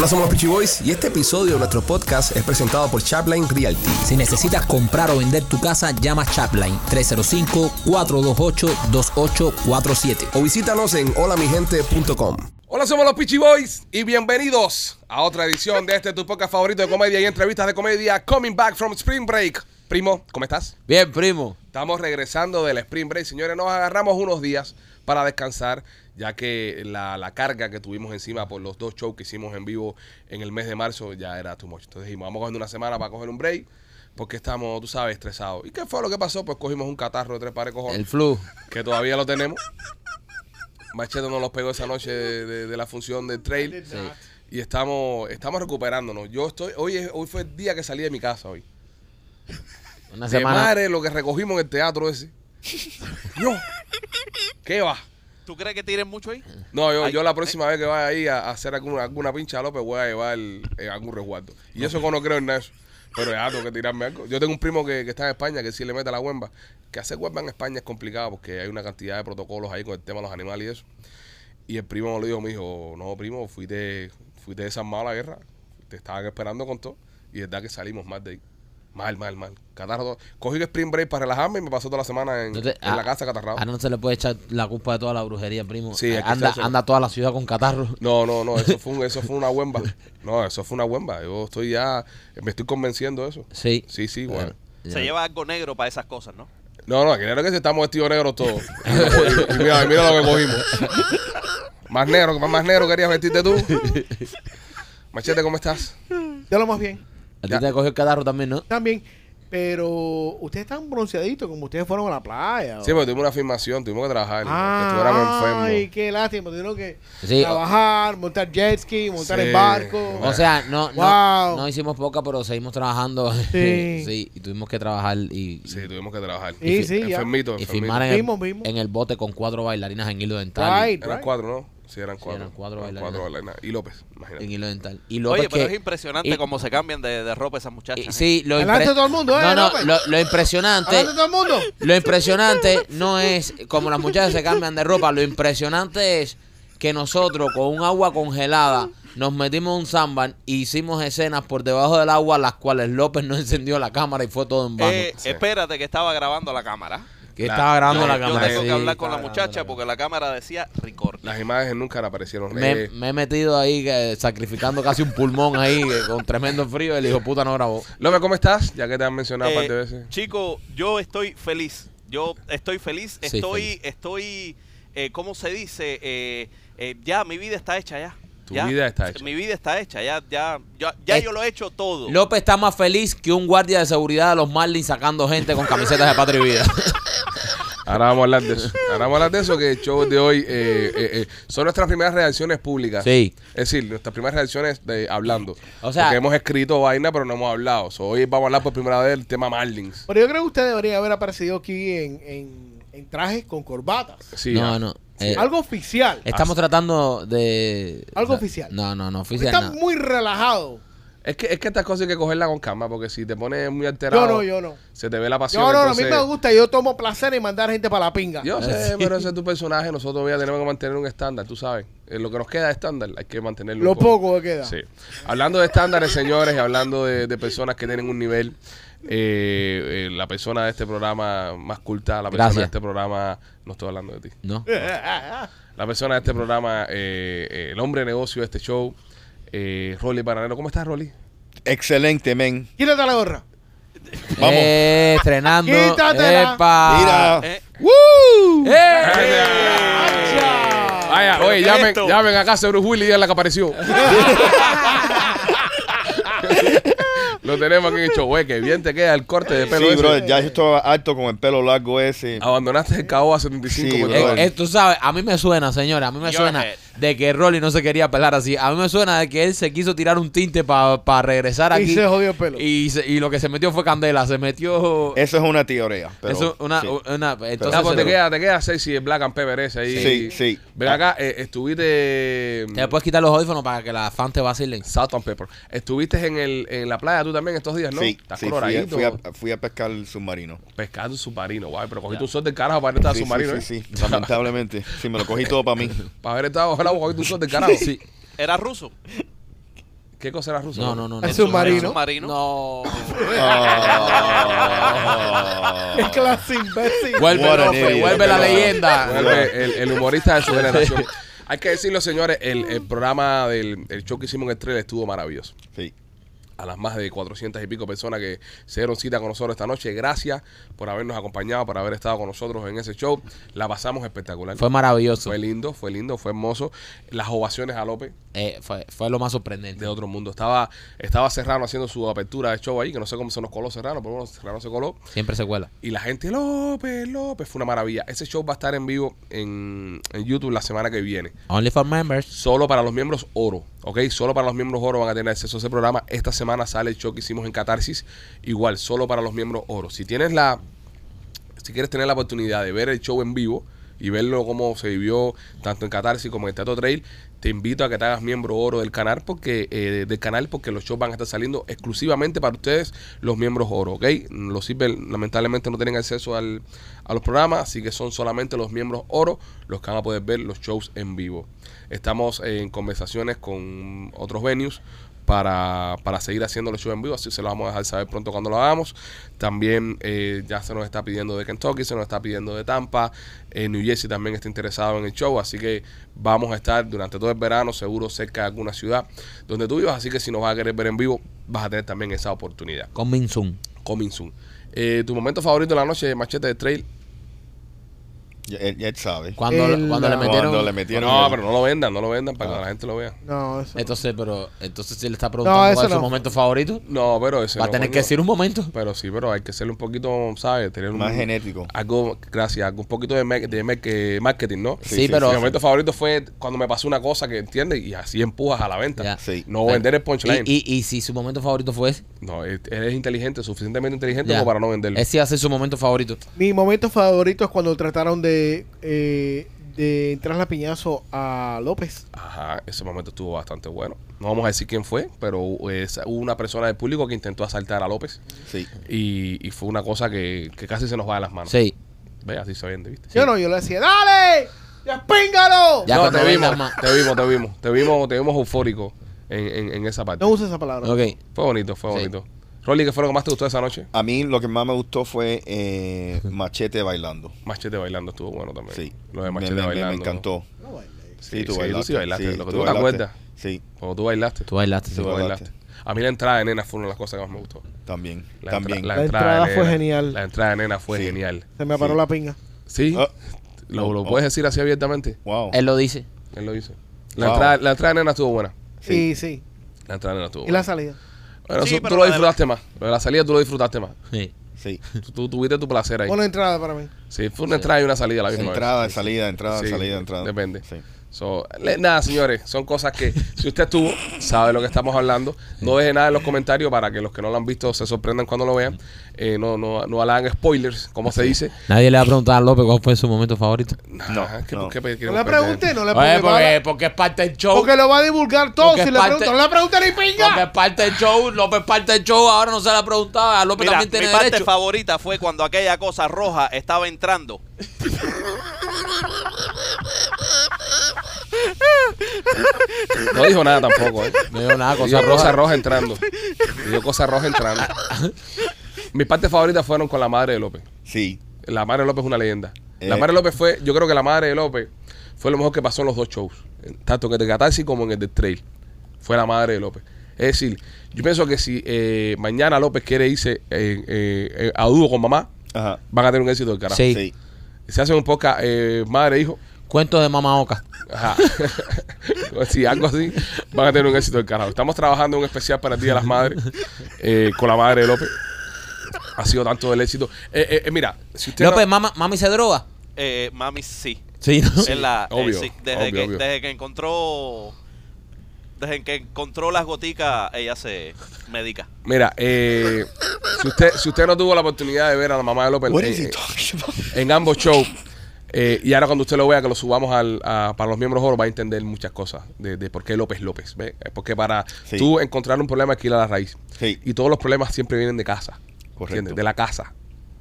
Hola, somos los Peachy Boys y este episodio de nuestro podcast es presentado por Chapline Realty. Si necesitas comprar o vender tu casa, llama Chapline 305-428-2847. O visítanos en holamigente.com. Hola, somos los Peachy Boys y bienvenidos a otra edición de este tu podcast favorito de comedia y entrevistas de comedia Coming Back from Spring Break. Primo, ¿cómo estás? Bien, primo. Estamos regresando del Spring Break. Señores, nos agarramos unos días para descansar, ya que la, la carga que tuvimos encima por los dos shows que hicimos en vivo en el mes de marzo ya era too much. Entonces dijimos, vamos a coger una semana para coger un break, porque estamos, tú sabes, estresados. ¿Y qué fue lo que pasó? Pues cogimos un catarro de tres pares cojones, El flu. que todavía lo tenemos. Machete nos los pegó esa noche de, de- de la función del trail. Y estamos, estamos recuperándonos. Yo estoy, hoy, es- hoy fue el día que salí de mi casa hoy. Una De semana. madre lo que recogimos en el teatro ese. No. ¿Qué va? ¿Tú crees que tiren mucho ahí? No, yo, Ay, yo la próxima vez que vaya ahí a, a hacer alguna, alguna pincha a López voy a llevar eh, algún resguardo. Y eso que no creo en nada eso. Pero ya tengo que tirarme algo. Yo tengo un primo que, que está en España que sí le mete la huemba. Que hacer huemba en España es complicado porque hay una cantidad de protocolos ahí con el tema de los animales y eso. Y el primo me lo dijo, me dijo, no, primo, fuiste, fuiste desarmado a la guerra. Te estaban esperando con todo. Y es verdad que salimos mal de ahí. Mal, mal, mal. Catarro todo. Cogí el spring break para relajarme y me pasó toda la semana en, Entonces, en la ah, casa catarrado. Ahora no se le puede echar la culpa de toda la brujería, primo. Sí, anda, anda toda la ciudad con catarro. No, no, no, eso fue, un- eso fue una huemba. No, eso fue una huemba. Yo estoy ya, me estoy convenciendo de eso. Sí. Sí, sí, bueno. Ya. Se lleva algo negro para esas cosas, ¿no? No, no, aquí no es que si estamos vestidos negros todos. Y mira, mira lo que cogimos. Más negro, más, más negro querías vestirte tú. Machete, ¿cómo estás? Ya lo más bien. A ti te cogió el catarro también, ¿no? También. Pero ustedes están bronceaditos como ustedes fueron a la playa. Sí, porque tuvimos una filmación, tuvimos que trabajar. que estuviéramos Ay, qué lástima. Tuvieron que Sí. trabajar, montar jet ski, montar Sí. en barco. O sea, no, no, Wow. no hicimos poca, pero seguimos trabajando. Sí. sí, y tuvimos que trabajar y, Sí, tuvimos que trabajar. Sí, sí, ya. Enfermito, y enfermito. filmar en el, en el bote con cuatro bailarinas en hilo dental. Right, Eran right. cuatro, ¿no? Sí, eran cuatro. eran cuatro cuatro bailarinas. Y López, imagínate. En hilo dental. Y López Oye, pero que- es impresionante y- cómo se cambian de, de ropa esas muchachas. y- ¿eh? sí, lo Delante impre- de todo el mundo, ¿eh, No, no, López? lo, lo impresionante. Adelante todo el mundo. Lo impresionante no es como las muchachas se cambian de ropa, lo impresionante es que nosotros con un agua congelada nos metimos un samban e hicimos escenas por debajo del agua las cuales López no encendió la cámara y fue todo en vano. Eh, Sí. Espérate que estaba grabando la cámara. Que la- estaba grabando Yo, la yo cámara. tengo sí, que hablar con la muchacha porque la cámara decía record. Las imágenes nunca le aparecieron. Me, Eh, me he metido ahí eh, sacrificando casi un pulmón ahí eh, con tremendo frío. El hijo puta no grabó. López, ¿cómo estás? Ya que te han mencionado un par de Eh, veces. Chico, yo estoy feliz. Yo estoy feliz. Sí, Estoy, feliz. estoy, eh, ¿cómo se dice? Eh, eh, ya, mi vida está hecha ya. Tu Ya. vida está hecha. Mi vida está hecha. Ya, ya, ya, ya yo lo he hecho todo. López está más feliz que un guardia de seguridad de los Marlins sacando gente con camisetas de Patria y Vida. Ahora vamos a hablar de eso. Ahora vamos a hablar de eso, que el show de hoy eh, eh, eh, son nuestras primeras reacciones públicas. Sí. Es decir, nuestras primeras reacciones de hablando. O sea- Porque hemos escrito vaina, pero no hemos hablado. So, hoy vamos a hablar por primera vez del tema Marlins. Pero yo creo que usted debería haber aparecido aquí en, en, en trajes con corbatas. Sí, no, no. Eh, Algo oficial. Estamos tratando de. Algo o sea, oficial. No, no, no, oficial. está no. muy relajado. Es que, es que estas cosas hay que cogerlas con calma, porque si te pones muy alterado, Yo no, yo no. se te ve la pasión. Yo no, a mí entonces- me gusta. Yo tomo placer en mandar gente para la pinga. Yo sé, Sí. pero ese es tu personaje. Nosotros ya tenemos que mantener un estándar, tú sabes. Eh, lo que nos queda de estándar, hay que mantenerlo. Lo poco. poco que queda. Sí. Hablando de estándares, señores, y hablando de, de personas que tienen un nivel, eh, eh, la persona de este programa más culta, la persona Gracias. de este programa, no estoy hablando de ti, No. la persona de este programa, eh, eh, el hombre de negocio de este show, eh, Rolly Bananero. ¿Cómo estás, Rolly? Excelente, men. Quítate la gorra. Vamos. Eh, estrenando. Quítatela. Epa. Mira. Eh, ¡Eh! Vaya, oye, ¿qué es llamen, llamen acá a Bruce Willis, ya la que apareció. Lo tenemos aquí en el show. Güey, que bien te queda el corte de pelo Sí, ese. brother, ya yo estaba alto con el pelo largo ese. Abandonaste el KO a 75 Sí, brother. Eh, eh, tú sabes, a mí me suena, señora, a mí me Your suena head. De que Rolly no se quería pelar así. A mí me suena de que él se quiso tirar un tinte para regresar Y aquí. se jodió el pelo. Y, se- y lo que se metió fue candela, se metió... Eso es una teoría. Pero, eso, una, sí. una- entonces Ah, pues te queda, te queda sexy el Black and Pepper ese ahí. Sí, sí. Ven acá, eh, estuviste. te puedes quitar los audífonos para que la fan te vacilen. Salt and Pepper. Estuviste en, el, en la playa tú también estos días, ¿no? Sí, Estás sí, fui, a, coloradito. fui, a, fui a pescar el submarino. Pescando un submarino, guay, pero cogiste un sol del carajo para estar Sí, submarino, sí, ¿eh? sí, sí, lamentablemente. Sí, me lo cogí todo para mí. Para haber estado bajo del carajo. Sí. Era ruso. ¿Qué cosa era ruso? No, no, no. no. El submarino. submarino. No. Es clase imbécil. Vuelve, What an Lope, idiot, vuelve la leyenda. Vuelve el, el humorista de su generación. Hay que decirlo, señores, el, el programa del el show que hicimos en el trailer estuvo maravilloso. Sí. A las más de 400 y pico personas que se dieron cita con nosotros esta noche, gracias por habernos acompañado, por haber estado con nosotros en ese show. La pasamos espectacular. Fue maravilloso. Fue lindo, fue lindo, fue hermoso. Las ovaciones a López Eh, fue, fue lo más sorprendente. de otro mundo. Estaba, estaba Serrano haciendo su apertura de show ahí, que no sé cómo se nos coló Serrano, pero bueno, Serrano se coló. Siempre se cuela. Y la gente, López, López, fue una maravilla. Ese show va a estar en vivo en, en YouTube la semana que viene. Only for members. Solo para los miembros oro, ¿ok? Solo para los miembros oro van a tener acceso a ese programa. Esta semana sale el show que hicimos en Catarsis. Igual, solo para los miembros oro. Si tienes la... Si quieres tener la oportunidad de ver el show en vivo y verlo como se vivió tanto en Catarsis como en Teatro Trail, te invito a que te hagas miembro oro del canal porque eh, del canal porque los shows van a estar saliendo exclusivamente para ustedes los miembros oro, ¿ok? Los ciber lamentablemente no tienen acceso al, a los programas, así que son solamente los miembros oro los que van a poder ver los shows en vivo. Estamos en conversaciones con otros venues para, para seguir haciendo los shows en vivo, así se lo vamos a dejar saber pronto cuando lo hagamos. También eh, ya se nos está pidiendo de Kentucky, se nos está pidiendo de Tampa, eh, New Jersey también está interesado en el show, así que vamos a estar durante todo el verano seguro cerca de alguna ciudad donde tú vivas, así que si nos vas a querer ver en vivo, vas a tener también esa oportunidad. Con Minsun. Coming soon. Eh, tu momento favorito de la noche, machete de trail. Ya, él, ya él sabe. Cuando, El- cuando le metieron. Cuando le metieron no, el- pero no lo vendan, no lo vendan para Ah. que la gente lo vea. No, eso. Entonces, pero. Entonces, si le está preguntando No, cuál es su no. momento favorito, No, pero ese va a no, tener coño. que decir un momento. Pero sí, pero hay que serle un poquito, ¿sabes? Tener un, Más genético. Algo, gracias, algo un poquito de, de que- marketing, ¿no? Sí, sí, pero. Mi momento favorito fue cuando me pasó una cosa que entiendes y así empujas a la venta. Ya. Sí. No vender el punchline. Y, y, y si su momento favorito fue ese, No, él, él es inteligente, suficientemente inteligente ya. como para no venderlo. ese iba a ser su momento favorito. Mi momento favorito es cuando trataron de, eh, de entrar la piñazo a López. Ajá, ese momento estuvo bastante bueno. No vamos a decir quién fue, pero es- hubo una persona del público que intentó asaltar a López Sí. y, y fue una cosa que, que casi se nos va de las manos. Sí. Ve, así se vende, ¿viste? Yo no, yo le decía, ¡dale! ¡Despíngalo! Ya no, cuando te vimos, te vimos, te vimos, te vimos, te vimos eufórico en, en, en esa parte. No uses esa palabra. Ok. Fue bonito, fue Sí. bonito. Rolly, ¿qué fue lo que más te gustó esa noche? A mí lo que más me gustó fue eh, Machete bailando. Machete bailando estuvo bueno también. Sí. Lo de Machete me, me- bailando. me encantó. No. Sí, Sí, tú sí, bailaste. tú sí bailaste. Sí, lo que tú tú, te acuerdas. Sí, Cuando tú bailaste. Tú bailaste. tú tú bailaste. bailaste. A mí la entrada de nena fue una de las cosas que más me gustó. también. La también. entra- La entrada fue nena- genial. La entrada de nena fue Sí. genial. Se me paró Sí. la pinga. ¿Sí? Ah. ¿Lo, lo Oh. puedes decir así abiertamente? Wow. Él lo dice. Él lo dice. La, Wow. entrada, la entrada de nena estuvo buena. Sí, sí. La entrada de nena estuvo Y la buena. salida. Bueno, Sí, eso tú pero lo disfrutaste más. Lo de la salida tú lo disfrutaste más. Sí. Sí. Tú, tú tuviste tu placer ahí. Buena entrada para mí. Sí, fue una entrada y una salida a la misma Entrada, vez. salida, entrada, Sí, salida, entrada. depende. Sí. So, le- nada, señores, son cosas que si usted estuvo, sabe de lo que estamos hablando. No deje nada en los comentarios para que los que no lo han visto se sorprendan cuando lo vean. Eh, no, no, no hagan spoilers, como se dice. Nadie le va a preguntar a López cuál fue su momento favorito. No, ¿qué- no. qué No le perder? pregunté, no le Oye, pregunté. porque, porque es parte del show. Porque lo va a divulgar todo Porque si le pregunto. No le pregunté ni pinga. es parte del show. López parte del show. Ahora no se la preguntaba. López Mira, también mi tiene parte derecho. favorita fue cuando aquella cosa roja estaba entrando. No dijo nada tampoco, ¿eh? No digo nada, Dijo cosa cosa roja. roja entrando. Dijo cosa roja entrando. Mis partes favoritas fueron con la madre de López. Sí. La madre de López es una leyenda. La Eh. madre de López fue, yo creo que la madre de López fue lo mejor que pasó en los dos shows. Tanto en el de Catarsis como en el de Trail. Fue la madre de López. Es decir, yo pienso que si eh, mañana López quiere irse eh, eh, a dúo con mamá, Ajá. van a tener un éxito del carajo. Sí. Sí. Se hace un podcast eh, madre e hijo. Cuentos de Mama Oca. Ajá. sí, algo así. Van a tener un éxito del carajo. Estamos trabajando en un especial para el Día de las Madres eh, con la madre de López. Ha sido tanto el éxito. Eh, eh, mira, si usted. no- López, mama, mami se droga. Eh, mami, sí. Sí, ¿no? Es la, eh, obvio, sí, desde, obvio, que, obvio. desde que encontró desde que encontró las goticas ella se medica Mira, eh, si usted si usted no tuvo la oportunidad de ver a la mamá de López eh, en ambos shows, eh, y ahora cuando usted lo vea, que lo subamos al, a- para los miembros oro, va a entender muchas cosas de, de por qué López López. ¿ve? Eh, Porque para Sí. tú encontrar un problema, aquí a la raíz. Sí. Y todos los problemas siempre vienen de casa. Correcto. ¿entiendes? De la casa.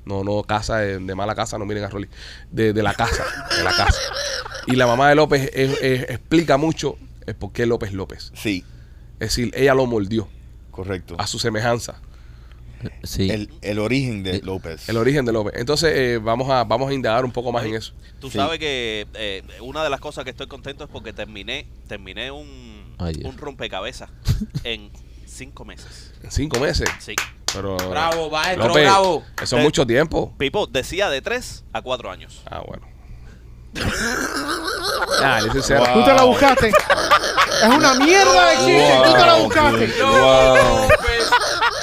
No, no, casa de, de mala casa, no miren a Rolly. De, de la casa, de la casa. Y la mamá de López es- es- explica mucho el por qué López López. Sí. Es decir, ella lo mordió Correcto. a su semejanza. Sí. El, el origen de López. El origen de López. Entonces, eh, vamos, a, vamos a indagar un poco más en eso. Tú Sí. sabes que eh, una de las cosas que estoy contento es porque terminé terminé un, un rompecabezas en cinco meses. En cinco meses. Sí. Pero, Bravo, maestro, López, bravo. Eso es mucho tiempo. Pipo decía de tres a cuatro años. Ah, bueno. Ah. Wow. Tú te la buscaste. Es una mierda de chiste. Tú te la buscaste. Wow. Mira,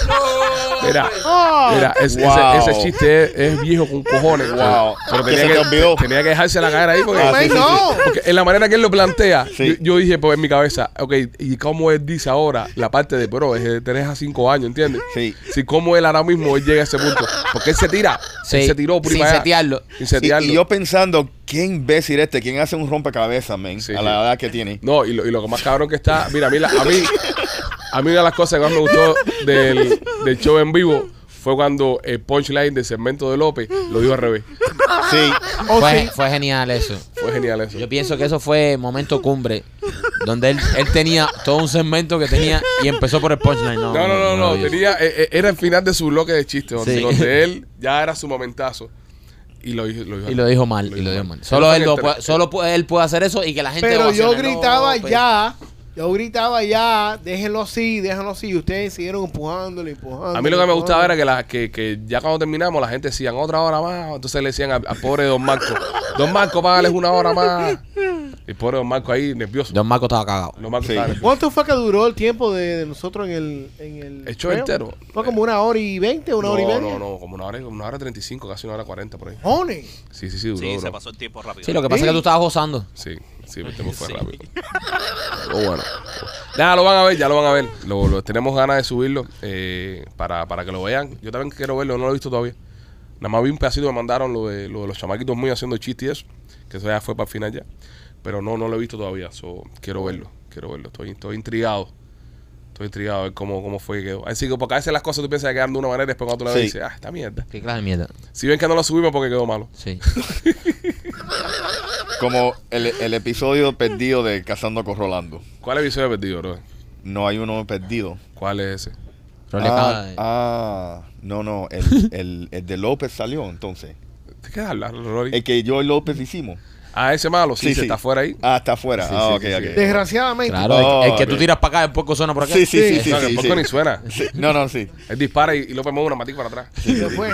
Ah. Mira, es- Wow. ese, ese chiste es, es viejo con cojones. Wow. Pero tenía que, te tenía que dejarse la cara ahí porque, Ah, Ay, sí, sí, no. porque en la manera que él lo plantea, Sí. yo, yo dije pues en mi cabeza, ok, ¿y cómo él dice ahora la parte de, pero es de 3 a 5 años, ¿entiendes? Sí. Si cómo él ahora mismo él llega a ese punto. Porque él se tira, Sí, él se tiró por sin allá. setearlo. Sin setearlo. y yo pensando, qué imbécil este, quién hace un rompecabezas, men, Sí, a sí. la edad que tiene. No, y lo, y lo más cabrón que está, mira, a mí, la- a mí, a mí una de las cosas que más me gustó del, del show en vivo fue cuando el punchline del segmento de López lo dijo al revés. Sí. Oh, fue, sí. fue genial eso. Fue genial eso. Yo pienso que eso fue momento cumbre, donde él, él tenía todo un segmento que tenía y empezó por el punchline. No, No, no, no, no, tenía, eh, eh, era el final de su bloque de chistes, donde, Sí. donde él ya era su momentazo. Y lo, dijo- lo dijo Y lo dijo mal, y lo dijo mal. Solo él, lo puede, solo él puede hacer eso y que la gente Pero yo gritaba López. ya. Yo gritaba ya. Déjenlo así, déjenlo así. Y ustedes siguieron empujándole, empujando. A mí lo que me gustaba era que, la, que, que ya cuando terminamos la gente decía otra hora más. Entonces le decían al, al pobre Don Marco, Don Marco, págales una hora más. Y el pobre Don Marco ahí nervioso. Don Marco estaba cagado. Don Marco Sí. estaba nervioso. ¿Cuánto fue que duró el tiempo de, de nosotros en el, en el, El show entero. Fue como una hora y veinte, una no, hora y media. no, no, como una hora, una hora treinta y cinco, casi una hora cuarenta por ahí. Jones. Sí, sí, sí, duró. Sí, se duró. pasó el tiempo rápido. Sí, lo que pasa es que tú estabas gozando. Sí, sí, tiempo fue Sí. rápido. Pero bueno. Nada, lo van a ver, ya lo van a ver. Lo, lo- tenemos ganas de subirlo eh, para, para que lo vean. Yo también quiero verlo, no lo he visto todavía. Nada más vi un pedacito, me mandaron lo de, lo de los chamaquitos míos haciendo chistes y eso. Que eso ya fue para el final ya. Pero no, no lo he visto todavía. So, quiero verlo, quiero verlo. Estoy, estoy intrigado. Estoy intrigado a ver cómo, cómo fue que quedó. Así que porque a veces las cosas tú piensas que quedan de una manera y después cuando tú la ves Sí. dices, ah, esta mierda. Qué clase de mierda. Si ven que no lo subimos porque quedó malo. Sí. Como el, el episodio perdido de Cazando con Rolando. ¿Cuál episodio he perdido, bro? No hay uno perdido. ¿Cuál es ese? Rolly Ah, de- ah, no, no. El, el, el de López salió entonces. ¿De qué hablas, Rory? El que yo y López hicimos. Ah, ese malo, sí, Sí, se sí. está fuera ahí. Ah, está afuera. Sí, ah, sí, ok, sí, ok. sí. Desgraciadamente. Claro, el- Oh, el, que tú tiras para acá, el poco suena por acá. Sí, sí, sí, sí. no, sí, el sí. ni suena. Sí, No, no, sí. Él dispara y, y López mueve una matica para atrás. Después.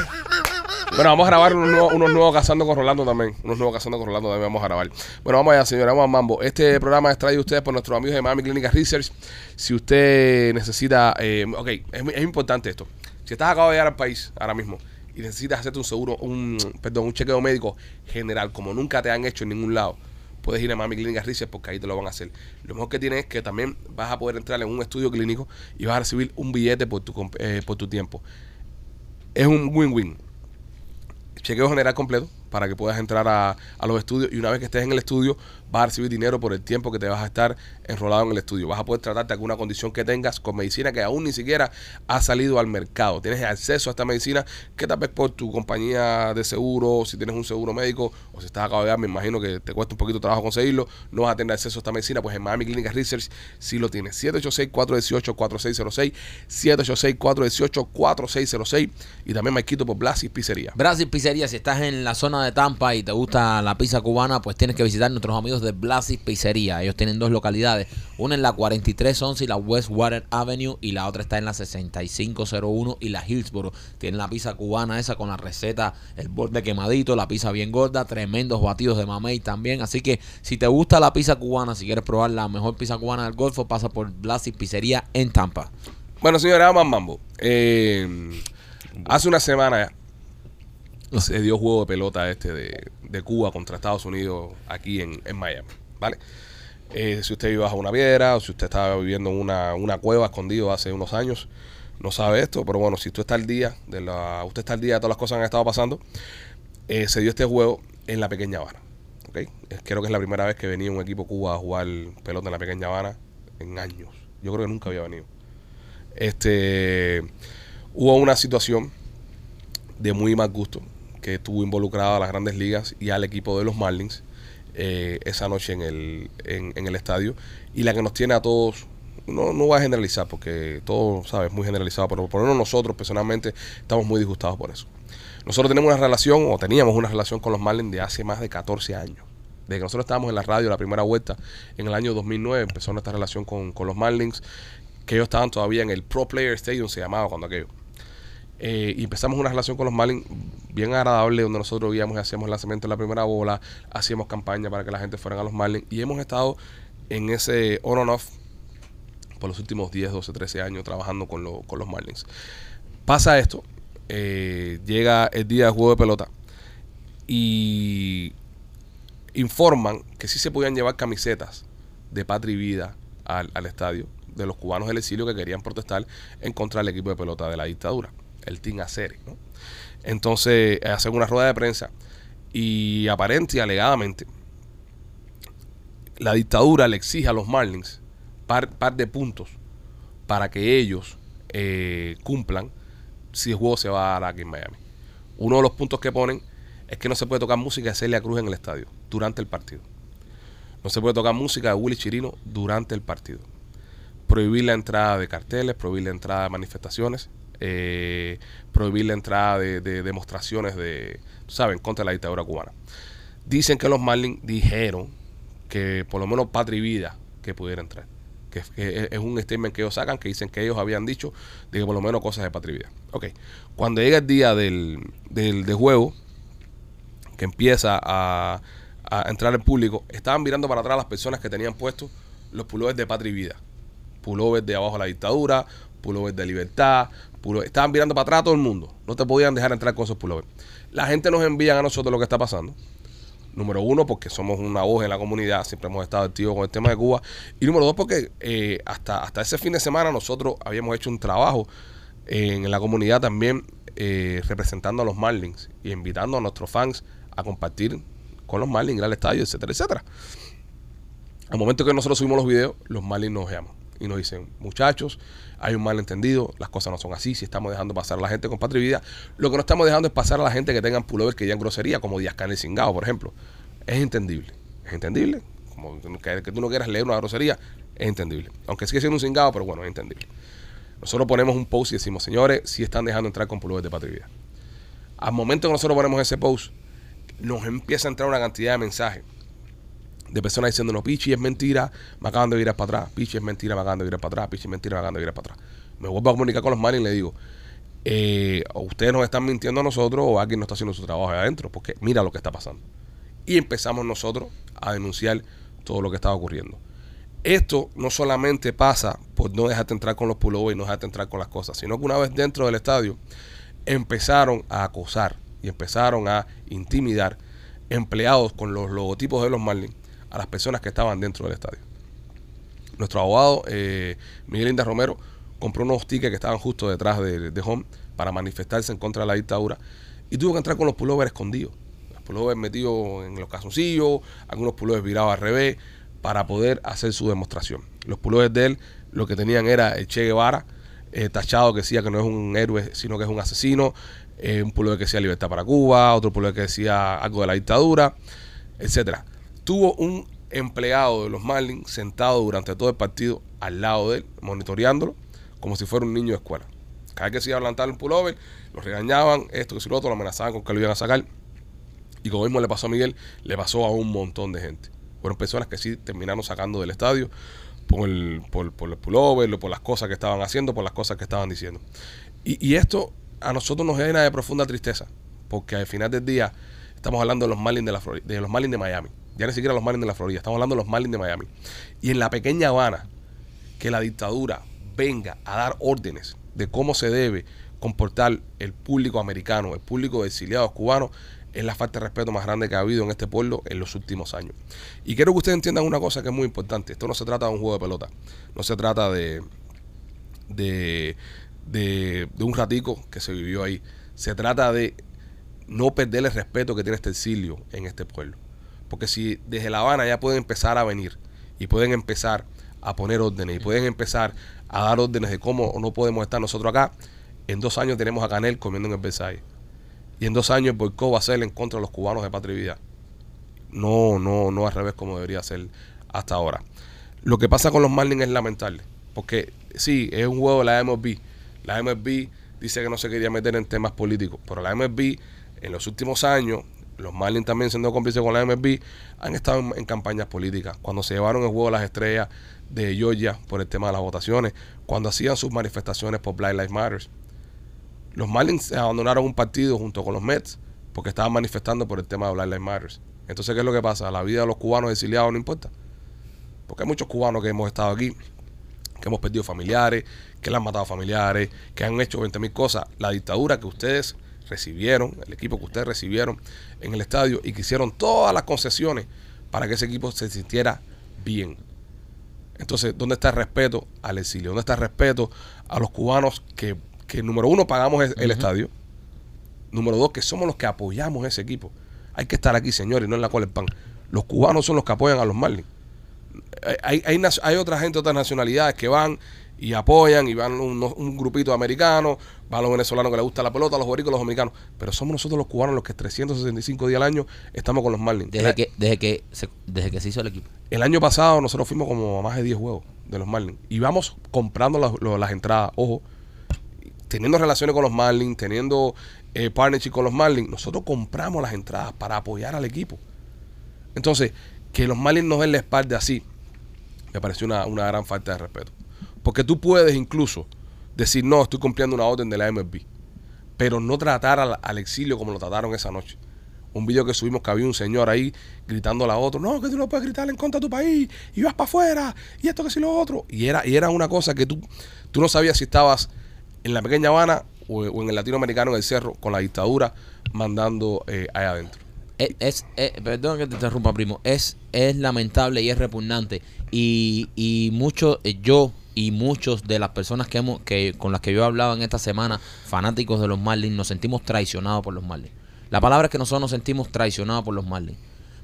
Bueno, vamos a grabar unos nuevos, unos nuevos Cazando con Rolando también. Unos nuevos Cazando con Rolando también vamos a grabar. Bueno, vamos allá, señora. Vamos a Mambo. Este programa es traído a ustedes por nuestros amigos de Miami Clinic Research. Si usted necesita... eh, ok, es, es importante esto. Si estás acabado de llegar al país ahora mismo y necesitas hacerte un seguro, un perdón, un chequeo médico general como nunca te han hecho en ningún lado, puedes ir a Miami Clinic Research porque ahí te lo van a hacer. Lo mejor que tienes es que también vas a poder entrar en un estudio clínico y vas a recibir un billete por tu, eh, por tu tiempo. Es un win-win chequeo general completo para que puedas entrar a, a los estudios y una vez que estés en el estudio vas a recibir dinero por el tiempo que te vas a estar enrolado en el estudio. Vas a poder tratarte alguna condición que tengas con medicina que aún ni siquiera ha salido al mercado. Tienes acceso a esta medicina que tal vez por tu compañía de seguro, si tienes un seguro médico o si estás acabado de me imagino que te cuesta un poquito de trabajo conseguirlo, no vas a tener acceso a esta medicina, pues en Miami Clinic Research sí lo tienes. 786-418-4606, 786-418-4606 y también me quito por Blasis Pizzería. Brasil Pizzería, si estás en la zona de Tampa y te gusta la pizza cubana, pues tienes que visitar nuestros amigos de Blasis Pizzería. Ellos tienen dos localidades, una en la 4311 y la Westwater Avenue y la otra está en la 6501 y la Hillsboro. Tienen la pizza cubana esa con la receta, el borde quemadito, la pizza bien gorda, tremendos batidos de mamey también. Así que si te gusta la pizza cubana, si quieres probar la mejor pizza cubana del Golfo, pasa por Blasis Pizzería en Tampa. Bueno, señores, vamos a mambo. Eh, hace una semana se dio juego de pelota este de, Cuba contra Estados Unidos aquí en, en Miami, ¿vale? Eh, si usted vive bajo una piedra o si usted estaba viviendo en una, una cueva escondido hace unos años, no sabe esto, pero bueno, si usted está al día de la, usted está al día de todas las cosas que han estado pasando, eh, se dio este juego en la pequeña Habana. ¿ok? Eh, Creo que es la primera vez que venía un equipo Cuba a jugar pelota en la pequeña Habana en años. Yo creo que nunca había venido. Este hubo una situación de muy mal gusto que estuvo involucrada a las grandes ligas y al equipo de los Marlins eh, esa noche en el, en el estadio y la que nos tiene a todos no, no voy a generalizar porque todo, ¿sabes? Muy generalizado, pero por lo menos nosotros personalmente estamos muy disgustados por eso. Nosotros tenemos una relación, o teníamos una relación con los Marlins de hace más de 14 años. Desde que nosotros estábamos en la radio la primera vuelta, en el año 2009 empezó nuestra relación con, con los Marlins, que ellos estaban todavía en el Pro Player Stadium, se llamaba cuando aquello. Eh, y empezamos una relación con los Marlins bien agradable, donde nosotros íbamos y hacíamos el lanzamiento de la primera bola, hacíamos campaña para que la gente fuera a los Marlins, y hemos estado en ese on and off por los últimos 10, 12, 13 años trabajando con, lo- con los Marlins. Pasa esto, eh, llega el día de juego de pelota y informan que sí se podían llevar camisetas de patria y vida al, al estadio de los cubanos del exilio que querían protestar en contra del equipo de pelota de la dictadura, el Team Aceri. ¿no? Entonces hacen una rueda de prensa y aparente y alegadamente la dictadura le exige a los Marlins par, par de puntos para que ellos eh, cumplan si el juego se va a dar aquí en Miami. Uno de los puntos que ponen es que no se puede tocar música de Celia Cruz en el estadio durante el partido. No se puede tocar música de Willy Chirino durante el partido. Prohibir la entrada de carteles, prohibir la entrada de manifestaciones, eh, prohibir la entrada de, de demostraciones de, ¿saben?, contra la dictadura cubana. Dicen que los Marlins dijeron que por lo menos Patria y Vida que pudiera entrar. Que, es un statement que ellos sacan que dicen que ellos habían dicho de que por lo menos cosas de Patria y Vida. Ok. Cuando llega el día del, del, de juego, que empieza a, a entrar el público, estaban mirando para atrás las personas que tenían puestos los pullovers de Patria y Vida. Pullovers de abajo la dictadura, pullovers de libertad, estaban mirando para atrás todo el mundo. No te podían dejar entrar con esos pullovers. La gente nos envía a nosotros lo que está pasando. Número uno, porque somos una voz en la comunidad, siempre hemos estado activos con el tema de Cuba. Y número dos, porque eh, hasta, hasta ese fin de semana nosotros habíamos hecho un trabajo en la comunidad también eh, representando a los Marlins y invitando a nuestros fans a compartir con los Marlins, ir al estadio, etcétera, etcétera. Al momento que nosotros subimos los videos, los Marlins nos llaman y nos dicen, muchachos, hay un malentendido, las cosas no son así, si estamos dejando pasar a la gente con patria y vida, lo que no estamos dejando es pasar a la gente que tengan pullovers que digan grosería, como Díaz Canel Cingao, por ejemplo. Es entendible, es entendible, como que, tú no quieras leer una grosería, es entendible. Aunque sigue siendo un cingado, pero bueno, es entendible. Nosotros ponemos un post y decimos, señores, si están dejando entrar con pullovers de patria y vida. Al momento que nosotros ponemos ese post, nos empieza a entrar una cantidad de mensajes de personas diciéndonos, Pichi es mentira, me acaban de virar para atrás, Pichi es mentira, me acaban de virar para atrás, Pichi es mentira, me acaban de virar para atrás. Me vuelvo a comunicar con los Marlins y le digo, eh, ustedes nos están mintiendo a nosotros o alguien no está haciendo su trabajo ahí adentro, porque mira lo que está pasando. Y empezamos nosotros a denunciar todo lo que estaba ocurriendo. Esto no solamente pasa por no dejarte entrar con los pullovers y no dejarte entrar con las cosas, sino que una vez dentro del estadio empezaron a acosar y empezaron a intimidar empleados con los logotipos de los Marlins a las personas que estaban dentro del estadio. Nuestro abogado, eh, Miguel Inda Romero, compró unos tickets que estaban justo detrás de, Home para manifestarse en contra de la dictadura y tuvo que entrar con los pullovers escondidos. Los pullovers metidos en los calzoncillos, algunos pullovers virados al revés, para poder hacer su demostración. Los pullovers de él lo que tenían era el Che Guevara, eh, tachado que decía que no es un héroe, sino que es un asesino, eh, un pullover que decía libertad para Cuba, otro pullover que decía algo de la dictadura, etcétera. Tuvo un empleado de los Marlins sentado durante todo el partido al lado de él, monitoreándolo, como si fuera un niño de escuela. Cada vez que se iba a plantar un pullover, lo regañaban, esto, que lo otro, lo amenazaban con que lo iban a sacar. Y como mismo le pasó a Miguel, le pasó a un montón de gente. Fueron personas que sí terminaron sacando del estadio por el, por, por el pullover, por las cosas que estaban haciendo, por las cosas que estaban diciendo. Y, esto a nosotros nos llena de profunda tristeza, porque al final del día estamos hablando de los Marlins de, la de los Marlins de Miami. Ya ni siquiera los Marlins de la Florida, estamos hablando de los Marlins de Miami. Y en la pequeña Habana, que la dictadura venga a dar órdenes de cómo se debe comportar el público americano, el público de exiliados cubanos, es la falta de respeto más grande que ha habido en este pueblo en los últimos años. Y quiero que ustedes entiendan una cosa que es muy importante. Esto no se trata de un juego de pelota. No se trata de, de, de, de un ratico que se vivió ahí. Se trata de no perder el respeto que tiene este exilio en este pueblo. Porque si desde La Habana ya pueden empezar a venir y pueden empezar a poner órdenes y pueden empezar a dar órdenes de cómo no podemos estar nosotros acá, en dos años tenemos a Canel comiendo en el Versailles. Y en dos años el boicot va a ser en contra de los cubanos de patria y vida. No, no, no al revés como debería ser hasta ahora. Lo que pasa con los Marlins es lamentable. Porque sí, es un juego de la MLB. La MLB dice que no se quería meter en temas políticos, pero la MLB en los últimos años, los Marlins también siendo cómplices con la MLB, han estado en, campañas políticas. Cuando se llevaron el juego de las estrellas de Georgia por el tema de las votaciones, cuando hacían sus manifestaciones por Black Lives Matter. Los Marlins abandonaron un partido junto con los Mets porque estaban manifestando por el tema de Black Lives Matter. Entonces, ¿qué es lo que pasa? La vida de los cubanos exiliados no importa. Porque hay muchos cubanos que hemos estado aquí, que hemos perdido familiares, que le han matado familiares, que han hecho 20 mil cosas. La dictadura que ustedes recibieron, el equipo que ustedes recibieron en el estadio y que hicieron todas las concesiones para que ese equipo se sintiera bien. Entonces, ¿dónde está el respeto al exilio? ¿Dónde está el respeto a los cubanos que, que número uno, pagamos el, el estadio? Número dos, que somos los que apoyamos ese equipo. Hay que estar aquí, señores, no en la cola del pan. Los cubanos son los que apoyan a los Marlins. Hay, hay, hay otra gente, otras nacionalidades que van y apoyan y van unos- un, grupito de van los venezolanos que les gusta la pelota, los boricos, los dominicanos. Pero somos nosotros los cubanos los que 365 días al año estamos con los Marlins. Desde que, desde que se, desde que se hizo el equipo. el año pasado nosotros fuimos como a más de 10 juegos de los Marlins. Y vamos comprando las, las entradas. Ojo, teniendo relaciones con los Marlins, teniendo eh, partnership con los Marlins, nosotros compramos las entradas para apoyar al equipo. Entonces, que los Marlins nos den la espalda así, me pareció una, una gran falta de respeto. Porque tú puedes incluso decir, no, estoy cumpliendo una orden de la MLB, pero no tratar al, exilio como lo trataron esa noche. Un video que subimos que había un señor ahí gritando a otro, no, que tú no puedes gritar en contra de tu país, y vas para afuera, y esto que si lo otro. Y era, y era una cosa que tú, tú no sabías si estabas en la pequeña Habana o, en el latinoamericano en el cerro con la dictadura mandando eh, ahí adentro. Es, es- es- perdón que te interrumpa, primo. Es, es lamentable y es repugnante. Y, y mucho, eh, yo y muchos de las personas que hemos, que con las que yo he hablado en esta semana, fanáticos de los Marlins, nos sentimos traicionados por los Marlins. La palabra es que nosotros nos sentimos traicionados por los Marlins.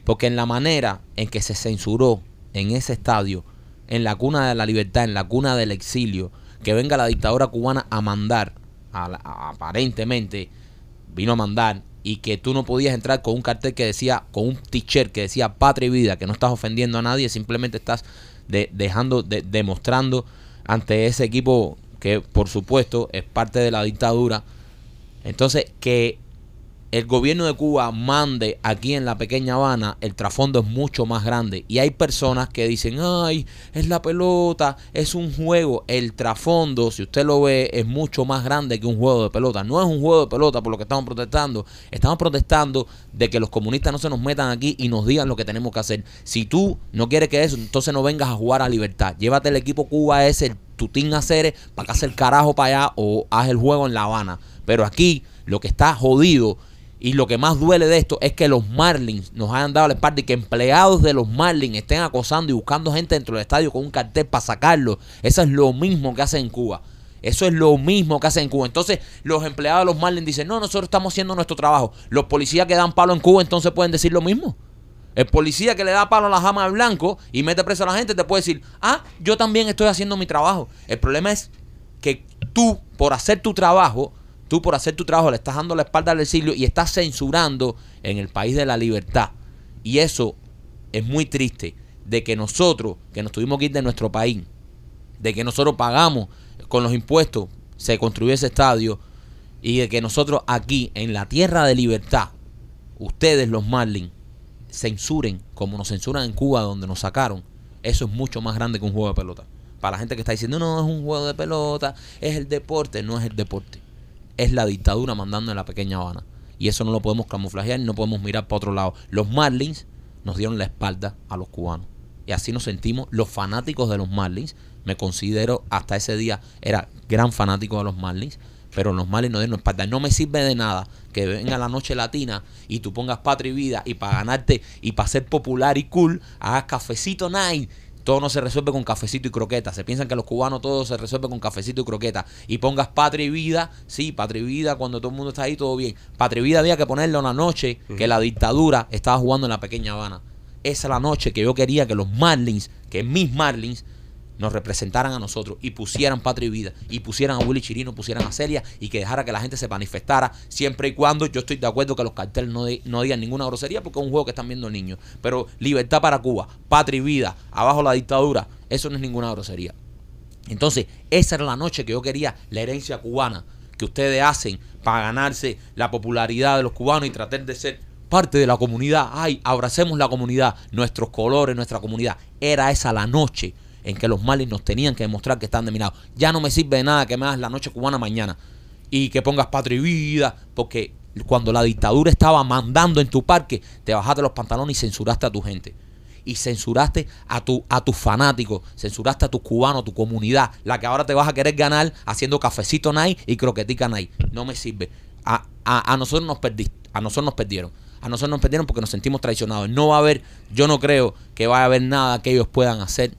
Porque en la manera en que se censuró en ese estadio, en la cuna de la libertad, en la cuna del exilio, que venga la dictadura cubana a mandar, a la- aparentemente, vino a mandar y que tú no podías entrar con un cartel que decía, con un t-shirt que decía patria y vida, que no estás ofendiendo a nadie, simplemente estás de- dejando, de- demostrando ante ese equipo que por supuesto es parte de la dictadura. Entonces, que el gobierno de Cuba mande aquí en la pequeña Habana, el trasfondo es mucho más grande. Y hay personas que dicen, ay, es la pelota, es un juego. El trasfondo, si usted lo ve, es mucho más grande que un juego de pelota. No es un juego de pelota por lo que estamos protestando. Estamos protestando de que los comunistas no se nos metan aquí y nos digan lo que tenemos que hacer. Si tú no quieres que eso, entonces no vengas a jugar a libertad. Llévate el equipo Cuba ese, el Tutín Aceres, para que hace el carajo para allá o haz el juego en La Habana. Pero aquí lo que está jodido y lo que más duele de esto es que los Marlins nos hayan dado la espalda y que empleados de los Marlins estén acosando y buscando gente dentro del estadio con un cartel para sacarlo. Eso es lo mismo que hacen en Cuba. Eso es lo mismo que hacen en Cuba. Entonces, los empleados de los Marlins dicen, no, nosotros estamos haciendo nuestro trabajo. Los policías que dan palo en Cuba entonces pueden decir lo mismo. El policía que le da palo a la jama de blanco y mete preso a la gente te puede decir, ah, yo también estoy haciendo mi trabajo. El problema es que tú, por hacer tu trabajo, tú por hacer tu trabajo le estás dando la espalda al exilio y estás censurando en el país de la libertad. Y eso es muy triste, de que nosotros, que nos tuvimos que ir de nuestro país, de que nosotros pagamos con los impuestos, se construyó ese estadio, y de que nosotros aquí, en la tierra de libertad, ustedes los Marlins, censuren como nos censuran en Cuba donde nos sacaron, eso es mucho más grande que un juego de pelota. Para la gente que está diciendo, no, es un juego de pelota, es el deporte, no es el deporte. Es la dictadura mandando en la pequeña Habana. Y eso no lo podemos camuflajear, no podemos mirar para otro lado. Los Marlins nos dieron la espalda a los cubanos. Y así nos sentimos los fanáticos de los Marlins. Me considero hasta ese día, era gran fanático de los Marlins. Pero los Marlins nos dieron la espalda. No me sirve de nada que venga la noche latina y tú pongas patria y vida y para ganarte y para ser popular y cool, hagas cafecito night. Todo no se resuelve con cafecito y croqueta. Se piensan que los cubanos todo se resuelve con cafecito y croqueta. Y pongas patria y vida. Sí, patria y vida cuando todo el mundo está ahí, todo bien. Patria y vida había que ponerle una noche que la dictadura estaba jugando en la pequeña Habana. Esa es la noche que yo quería que los Marlins, que mis Marlins, nos representaran a nosotros y pusieran patria y vida y pusieran a Willy Chirino, pusieran a Celia y que dejara que la gente se manifestara siempre y cuando yo estoy de acuerdo que los carteles no, no digan ninguna grosería porque es un juego que están viendo niños. Pero libertad para Cuba, patria y vida, abajo la dictadura, eso no es ninguna grosería. Entonces, esa era la noche que yo quería, la herencia cubana que ustedes hacen para ganarse la popularidad de los cubanos y tratar de ser parte de la comunidad. Ay, abracemos la comunidad, nuestros colores, nuestra comunidad. Era esa la noche en que los Marlins nos tenían que demostrar que están dominados. Ya no me sirve de nada que me hagas la noche cubana mañana y que pongas patria y vida, porque cuando la dictadura estaba mandando en tu parque, te bajaste los pantalones y censuraste a tu gente. Y censuraste a tu a tus fanáticos, censuraste a tus cubanos, tu comunidad, la que ahora te vas a querer ganar haciendo cafecito night y croquetica night. No me sirve. A, a, a nosotros nos a nosotros nos perdieron. A nosotros nos perdieron porque nos sentimos traicionados. No va a haber, yo no creo que vaya a haber nada que ellos puedan hacer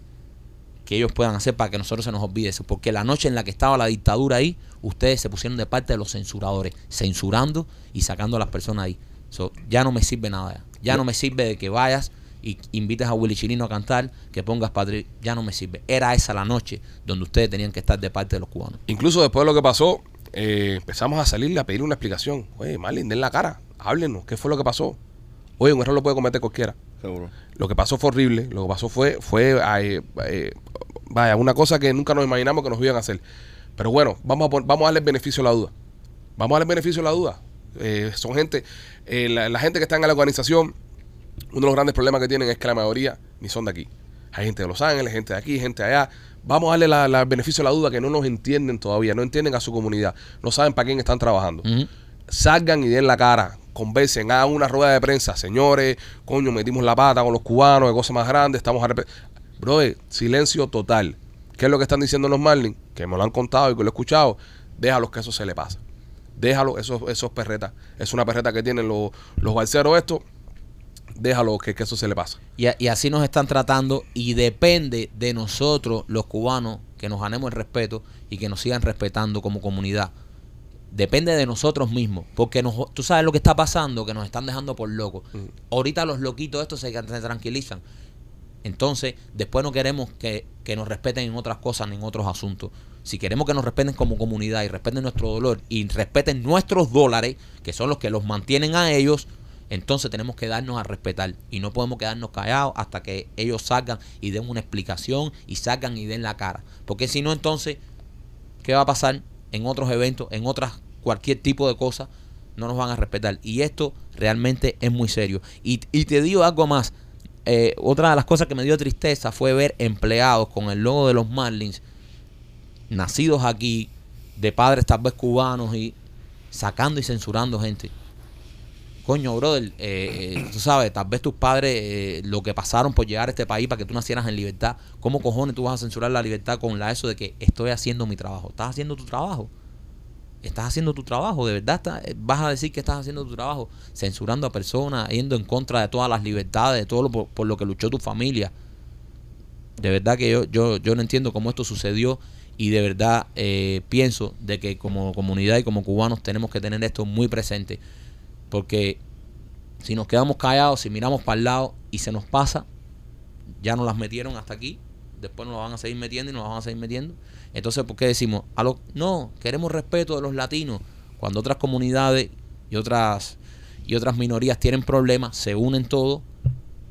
que ellos puedan hacer para que nosotros se nos olvide eso. Porque la noche en la que estaba la dictadura ahí, ustedes se pusieron de parte de los censuradores, censurando y sacando a las personas ahí. So, ya no me sirve nada. Ya, no me sirve de que vayas y invites a Willy Chirino a cantar, que pongas patri. Ya no me sirve. Era esa la noche donde ustedes tenían que estar de parte de los cubanos. Incluso después de lo que pasó, eh, empezamos a salirle a pedir una explicación. Oye, Marlin, den la cara, háblenos, ¿qué fue lo que pasó? Oye, un error lo puede cometer cualquiera. Seguro. Lo que pasó fue horrible. Lo que pasó fue, fue eh, vaya, una cosa que nunca nos imaginamos que nos iban a hacer. Pero bueno, vamos a, vamos a darle el beneficio de la duda. Vamos a darle el beneficio de la duda. Eh, son gente, eh, la, la gente que está en la organización, uno de los grandes problemas que tienen es que la mayoría ni son de aquí. Hay gente de Los Ángeles, gente de aquí, gente de allá. Vamos a darle la- beneficio de la duda que no nos entienden todavía, no entienden a su comunidad, no saben para quién están trabajando. Salgan y den la cara, conversen, hagan una rueda de prensa, señores, coño, metimos la pata con los cubanos, de cosas más grandes, estamos Brother, silencio total. ¿Qué es lo que están diciendo los Marlins? Que me lo han contado y que lo he escuchado. Déjalos que eso se le pasa. Déjalo, esos, esos perretas. Es una perreta que tienen los, los balseros estos. Déjalo que, que eso se le pasa. Y, y así nos están tratando y depende de nosotros, los cubanos, que nos ganemos el respeto y que nos sigan respetando como comunidad. Depende de nosotros mismos, porque nos- tú sabes lo que está pasando, que nos están dejando por locos. Ahorita los loquitos estos se, se tranquilizan. Entonces, después no queremos que, que nos respeten en otras cosas ni en otros asuntos. Si queremos que nos respeten como comunidad y respeten nuestro dolor y respeten nuestros dólares, que son los que los mantienen a ellos, entonces tenemos que darnos a respetar y no podemos quedarnos callados hasta que ellos salgan y den una explicación y salgan y den la cara. Porque si no, entonces, ¿qué va a pasar en otros eventos, en otras, cualquier tipo de cosa? No nos van a respetar. Y esto realmente es muy serio. Y, y te digo algo más. Eh, otra de las cosas que me dio tristeza fue ver empleados con el logo de los Marlins, nacidos aquí, de padres tal vez cubanos, y sacando y censurando gente. Coño, brother, eh, eh, tú sabes, tal vez tus padres eh, lo que pasaron por llegar a este país para que tú nacieras en libertad. ¿Cómo cojones tú vas a censurar la libertad con la eso de que estoy haciendo mi trabajo? ¿Estás haciendo tu trabajo? Estás haciendo tu trabajo, de verdad estás- eh, vas a decir que estás haciendo tu trabajo, censurando a personas, yendo en contra de todas las libertades, de todo lo por, por lo que luchó tu familia. De verdad que yo, yo, yo no entiendo cómo esto sucedió y de verdad eh, pienso de que como comunidad y como cubanos tenemos que tener esto muy presente. Porque si nos quedamos callados, si miramos para el lado y se nos pasa, ya nos las metieron hasta aquí, después nos las van a seguir metiendo y nos las van a seguir metiendo. Entonces, ¿por qué decimos? A lo, no, queremos respeto de los latinos. Cuando otras comunidades y otras y otras minorías tienen problemas, se unen todos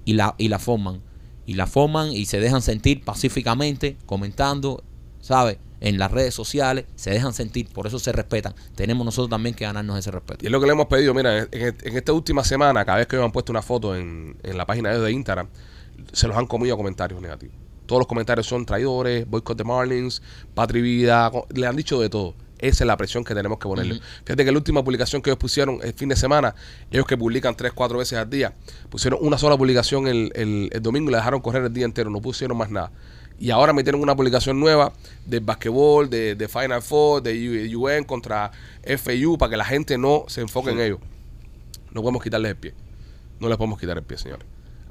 y la, y la forman. Y la forman y se dejan sentir pacíficamente, comentando, ¿sabes? En las redes sociales, se dejan sentir, por eso se respetan. Tenemos nosotros también que ganarnos ese respeto. Y es lo que le hemos pedido, mira, en, esta última semana, cada vez que me han puesto una foto en, en la página de Instagram, se los han comido comentarios negativos. Todos los comentarios son traidores, boicot de Marlins, patria y vida, le han dicho de todo. Esa es la presión que tenemos que ponerle. Fíjate que la última publicación que ellos pusieron el fin de semana, ellos que publican tres, cuatro veces al día, pusieron una sola publicación el, el- el domingo y la dejaron correr el día entero, no pusieron más nada. Y ahora metieron una publicación nueva del basquetbol, de, de Final Four, de UN contra FU, para que la gente no se enfoque en ellos. No podemos quitarles el pie. No les podemos quitar el pie, señores.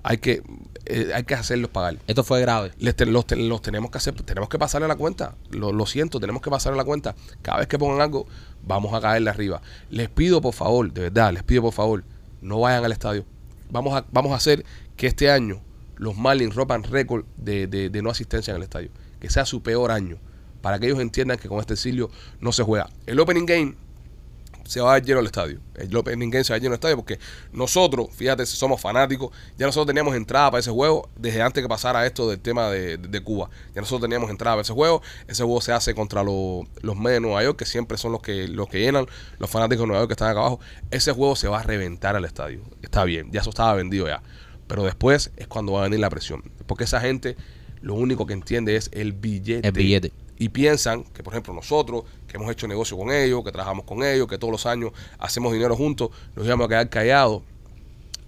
Hay que, eh, hay que hacerlos pagar. Esto fue grave. Les te- los, te- los tenemos que hacer, tenemos que pasarle la cuenta. Lo, lo siento, tenemos que pasarle la cuenta. Cada vez que pongan algo, vamos a caerle arriba. Les pido por favor, de verdad, les pido por favor, no vayan al estadio. Vamos a, vamos a hacer que este año los Marlins rompan récord de, de- no asistencia en el estadio. Que sea su peor año. Para que ellos entiendan que con este exilio no se juega. El opening game se va a lleno el estadio. El López Ninguén se va a lleno el estadio porque nosotros, fíjate, somos fanáticos, ya nosotros teníamos entrada para ese juego desde antes que pasara esto del tema de, de Cuba. Ya nosotros teníamos entrada para ese juego. Ese juego se hace contra los, los Mets de Nueva York, que siempre son los que, los que llenan, los fanáticos de Nueva York que están acá abajo. Ese juego se va a reventar al estadio. Está bien, ya eso estaba vendido ya. Pero después es cuando va a venir la presión. Porque esa gente lo único que entiende es el billete. El billete. Y piensan que, por ejemplo, nosotros, que hemos hecho negocio con ellos, que trabajamos con ellos, que todos los años hacemos dinero juntos, nos íbamos a quedar callados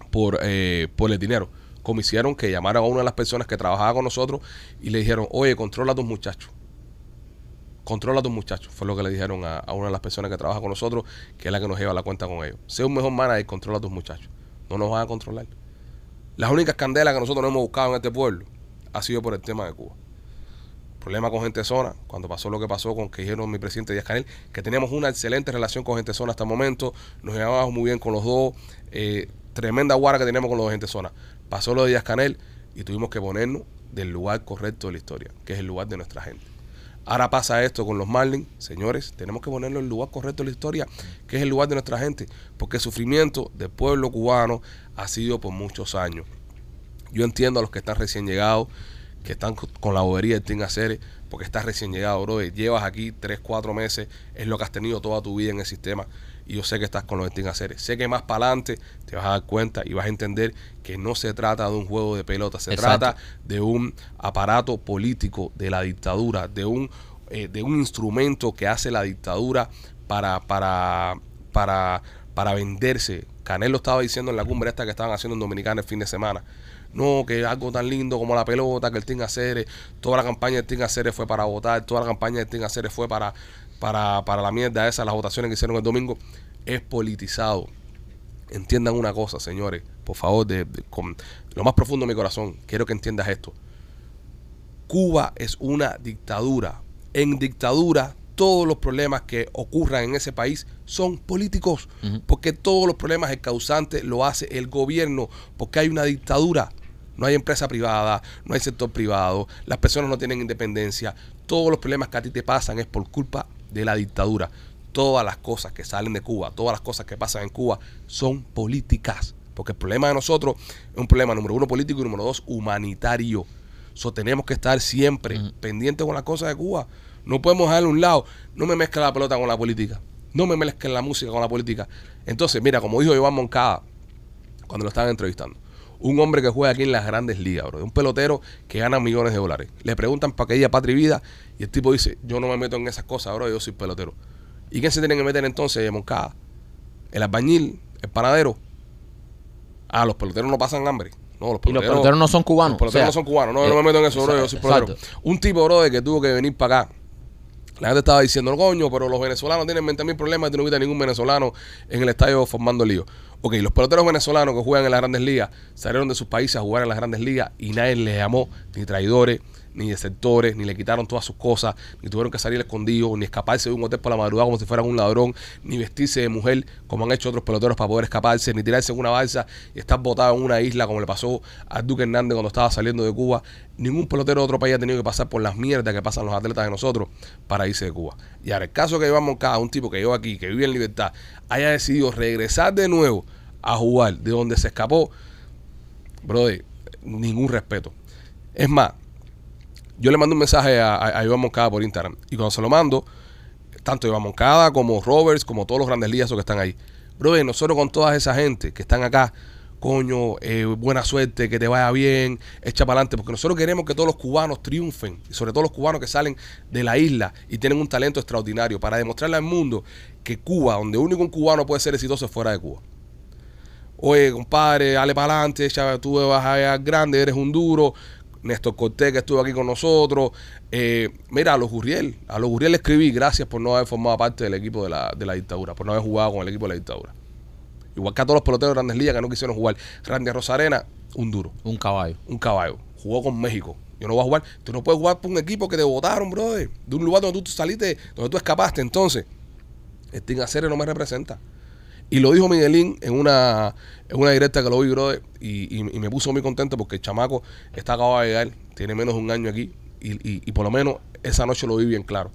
por, eh, por el dinero. Como hicieron que llamaron a una de las personas que trabajaba con nosotros y le dijeron, oye, controla a tus muchachos. Controla a tus muchachos. Fue lo que le dijeron a, a una de las personas que trabaja con nosotros, que es la que nos lleva la cuenta con ellos. Sea un mejor manager, controla a tus muchachos. No nos van a controlar. Las únicas candelas que nosotros no hemos buscado en este pueblo ha sido por el tema de Cuba. Problema con Gente Zona, cuando pasó lo que pasó con que dijeron mi presidente Díaz Canel, que teníamos una excelente relación con Gente Zona hasta el momento, nos llevábamos muy bien con los dos, eh, tremenda guarda que teníamos con los de Gente Zona. Pasó lo de Díaz Canel y tuvimos que ponernos del lugar correcto de la historia, que es el lugar de nuestra gente. Ahora pasa esto con los Marlins, señores, tenemos que ponerlo en el lugar correcto de la historia, que es el lugar de nuestra gente, porque el sufrimiento del pueblo cubano ha sido por muchos años. Yo entiendo a los que están recién llegados, que están co- con la bobería del Team Aceres, porque estás recién llegado, bro. Llevas aquí 3, 4 meses, es lo que has tenido toda tu vida en el sistema. Y yo sé que estás con los Aceres. Sé que más para adelante te vas a dar cuenta y vas a entender que no se trata de un juego de pelota, se Exacto. trata de un aparato político de la dictadura, de un, eh, de un instrumento que hace la dictadura para, para, para, para venderse. Canelo estaba diciendo en la cumbre esta que estaban haciendo en Dominicana el fin de semana. No, que algo tan lindo como la pelota, que el Team Aceres, toda la campaña del Team Aceres fue para votar, toda la campaña del Team Aceres fue para, para, para la mierda esa, las votaciones que hicieron el domingo, es politizado. Entiendan una cosa, señores, por favor, de, de- con lo más profundo de mi corazón, quiero que entiendas esto. Cuba es una dictadura. En dictadura, todos los problemas que ocurran en ese país son políticos. Porque todos los problemas, el causante lo hace el gobierno. Porque hay una dictadura. No hay empresa privada, no hay sector privado, las personas no tienen independencia. Todos los problemas que a ti te pasan es por culpa de la dictadura. Todas las cosas que salen de Cuba, todas las cosas que pasan en Cuba son políticas. Porque el problema de nosotros es un problema número uno político y número dos humanitario. So, tenemos que estar siempre pendientes con las cosas de Cuba. No podemos dejarle a un lado. No me mezcla la pelota con la política. No me mezclen la música con la política. Entonces, mira, como dijo Iván Moncada cuando lo estaban entrevistando, un hombre que juega aquí en las grandes ligas, bro, un pelotero que gana millones de dólares. Le preguntan para que ella patria y vida y el tipo dice, yo no me meto en esas cosas, bro, yo soy pelotero. ¿Y quién se tiene que meter entonces, Moncada? El albañil, el panadero. Ah, los peloteros no pasan hambre. No, los Y los peloteros no son cubanos. los peloteros o sea, no son cubanos. No, eh, no me meto en eso, bro. Yo soy pelotero. exacto. Un tipo, bro, de que tuvo que venir para acá. La gente estaba diciendo, coño, pero los venezolanos tienen 20 mil problemas y tú no viste a ningún venezolano en el estadio formando lío. Ok, los peloteros venezolanos que juegan en las grandes ligas salieron de sus países a jugar en las grandes ligas y nadie les llamó ni traidores, ni desertores, ni le quitaron todas sus cosas, ni tuvieron que salir escondidos, ni escaparse de un hotel por la madrugada como si fueran un ladrón, ni vestirse de mujer como han hecho otros peloteros para poder escaparse, ni tirarse en una balsa y estar botado en una isla como le pasó a Duque Hernández cuando estaba saliendo de Cuba. Ningún pelotero de otro país ha tenido que pasar por las mierdas que pasan los atletas de nosotros para irse de Cuba. Y ahora el caso que Iván Moncada, un tipo que llegó aquí, que vive en libertad, haya decidido regresar de nuevo a jugar de donde se escapó, brother, ningún respeto. Es más, yo le mando un mensaje a, Iván Moncada por Instagram. Y cuando se lo mando, tanto Iván Moncada como Roberts, como todos los grandes ligas que están ahí. Brother, nosotros con toda esa gente que están acá, coño, eh, buena suerte, que te vaya bien, echa para adelante, porque nosotros queremos que todos los cubanos triunfen, y sobre todo los cubanos que salen de la isla y tienen un talento extraordinario, para demostrarle al mundo que Cuba, donde único un cubano puede ser exitoso es fuera de Cuba. Oye, compadre, dale para adelante, tú vas a grande, eres un duro. Néstor Cortés, que estuvo aquí con nosotros. Eh, mira, a los Gurriel, a los Gurriel le escribí, gracias por no haber formado parte del equipo de la, de la dictadura, por no haber jugado con el equipo de la dictadura. Igual que a todos los peloteros de grandes ligas que no quisieron jugar. Randy Rosarena, un duro, Un caballo. un caballo. Jugó con México. Yo no voy a jugar. Tú no puedes jugar por un equipo que te votaron, brother. De un lugar donde tú saliste, donde tú escapaste. Entonces, el Team Aceres no me representa. Y lo dijo Miguelín en una, en una directa que lo vi, brother, y, y- me puso muy contento porque el chamaco está acabado de llegar, tiene menos de un año aquí, y, y- por lo menos esa noche lo vi bien claro.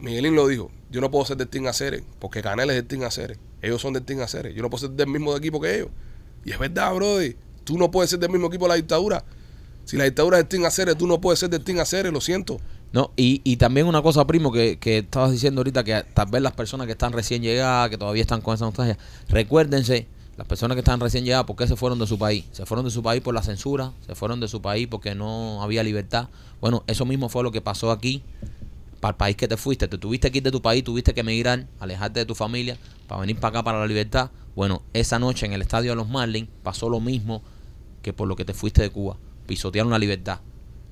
Miguelín lo dijo, yo no puedo ser del Team Aceres, porque Canel es del Team Aceres. Ellos son del Team Aceres. Yo no puedo ser del mismo equipo que ellos. Y es verdad, brother. Tú no puedes ser del mismo equipo de la dictadura. Si la dictadura es del Team Aceres, tú no puedes ser del Team Aceres, lo siento. No, y, y también una cosa, primo, que, que estabas diciendo ahorita, que tal vez las personas que están recién llegadas, que todavía están con esa nostalgia, recuérdense, las personas que están recién llegadas, ¿por qué se fueron de su país? Se fueron de su país por la censura, se fueron de su país porque no había libertad. Bueno, eso mismo fue lo que pasó aquí, para el país que te fuiste. Te tuviste que ir de tu país, tuviste que emigrar, alejarte de tu familia, para venir para acá, para la libertad. Bueno, esa noche en el estadio de los Marlins pasó lo mismo que por lo que te fuiste de Cuba. Pisotearon la libertad,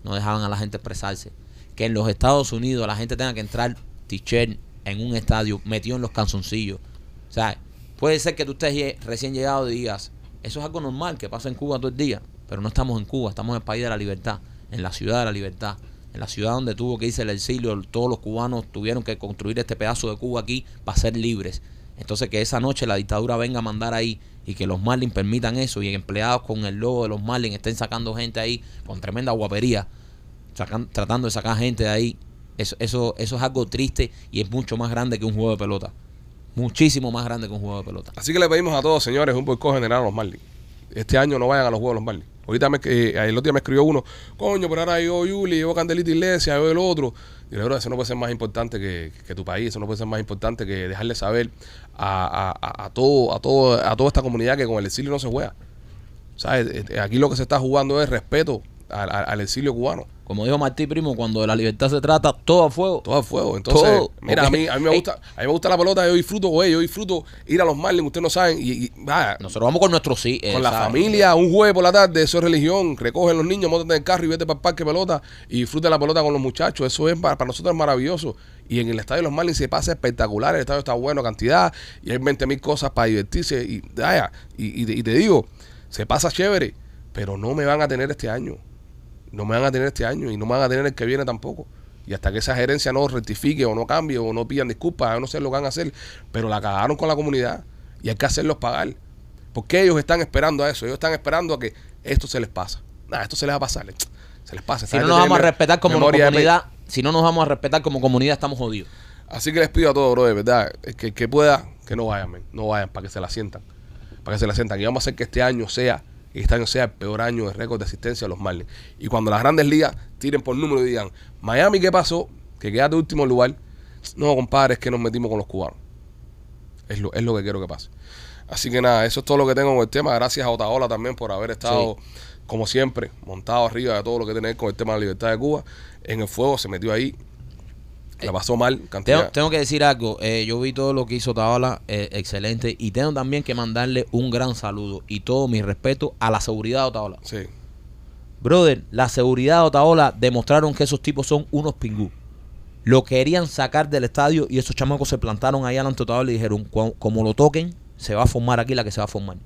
no dejaban a la gente expresarse que en los Estados Unidos la gente tenga que entrar t-shirt en un estadio metido en los canzoncillos. O sea, puede ser que tú estés recién llegado y digas, eso es algo normal que pasa en Cuba todo el día, pero no estamos en Cuba, estamos en el país de la libertad, en la ciudad de la libertad, en la ciudad donde tuvo que irse el exilio, todos los cubanos tuvieron que construir este pedazo de Cuba aquí para ser libres. Entonces que esa noche la dictadura venga a mandar ahí y que los Marlins permitan eso y empleados con el logo de los Marlins estén sacando gente ahí con tremenda guapería tratando de sacar gente de ahí. Eso, eso, eso es algo triste y es mucho más grande que un juego de pelota. Muchísimo más grande que un juego de pelota. Así que le pedimos a todos, señores, un boicot general a los Marlins. Este año no vayan a los juegos de los Marlins. Ahorita me, eh, el otro día me escribió uno, coño, pero ahora yo Yuli, yo Candelita Iglesia, yo el otro. Y "Bro, eso no puede ser más importante que, que tu país, eso no puede ser más importante que dejarle saber a, a- a- todo, a todo, a toda esta comunidad que con el exilio no se juega. ¿Sabes? Eh, Aquí lo que se está jugando es respeto al- al exilio cubano. Como dijo Martí Primo, cuando de la libertad se trata, todo a fuego. Todo a fuego. Entonces, Todo. mira, a mí, a mí me gusta, a mí me gusta la pelota, yo disfruto, güey, yo disfruto ir a los Marlins, ustedes no saben, y, y, vaya, Nosotros vamos con nuestros sí. con la ¿sabes? familia, un jueves por la tarde, eso es religión, recogen los niños, montan en el carro y vete para el parque pelota y disfruten la pelota con los muchachos, eso es para, para nosotros es maravilloso. Y en el estadio de los Marlins se pasa espectacular, el estadio está bueno, cantidad, y hay 20 mil cosas para divertirse, y, vaya, y, y y te digo, se pasa chévere, pero no me van a tener este año, no me van a tener este año y no me van a tener el que viene tampoco. Y hasta que esa gerencia no rectifique o no cambie o no pidan disculpas, yo no sé lo que van a hacer, pero la cagaron con la comunidad y hay que hacerlos pagar. Porque ellos están esperando a eso, ellos están esperando a que esto se les pasa. Nada, esto se les va a pasar, se les pasa. Si no nos vamos a respetar como comunidad, si no nos vamos a respetar como comunidad, estamos jodidos. Así que les pido a todos, bro, de verdad, que, que pueda, que no vayan, no vayan para que se la sientan. Para que se la sientan. Y vamos a hacer que este año sea, que este año sea el peor año de récord de asistencia a los Marlins. Y cuando las grandes ligas tiren por número y digan, Miami, ¿qué pasó? Que quedaste último lugar. No, compadre, es que nos metimos con los cubanos. Es lo, es lo que quiero que pase. Así que nada, eso es todo lo que tengo con el tema. Gracias a Otaola también por haber estado, como siempre, montado arriba de todo lo que tiene que ver con el tema de la libertad de Cuba. En el fuego se metió ahí. La pasó mal, cantidad. tengo que decir algo. eh, yo vi todo lo que hizo Tabala, eh, excelente. Y tengo también que mandarle un gran saludo y todo mi respeto a la seguridad de Otaola. Sí. Brother, la seguridad de Otaola demostraron que esos tipos son unos pingú. Lo querían sacar del estadio y esos chamacos se plantaron ahí delante de Otaola y dijeron, "Cu- como lo toquen, se va a formar aquí la que se va a formar.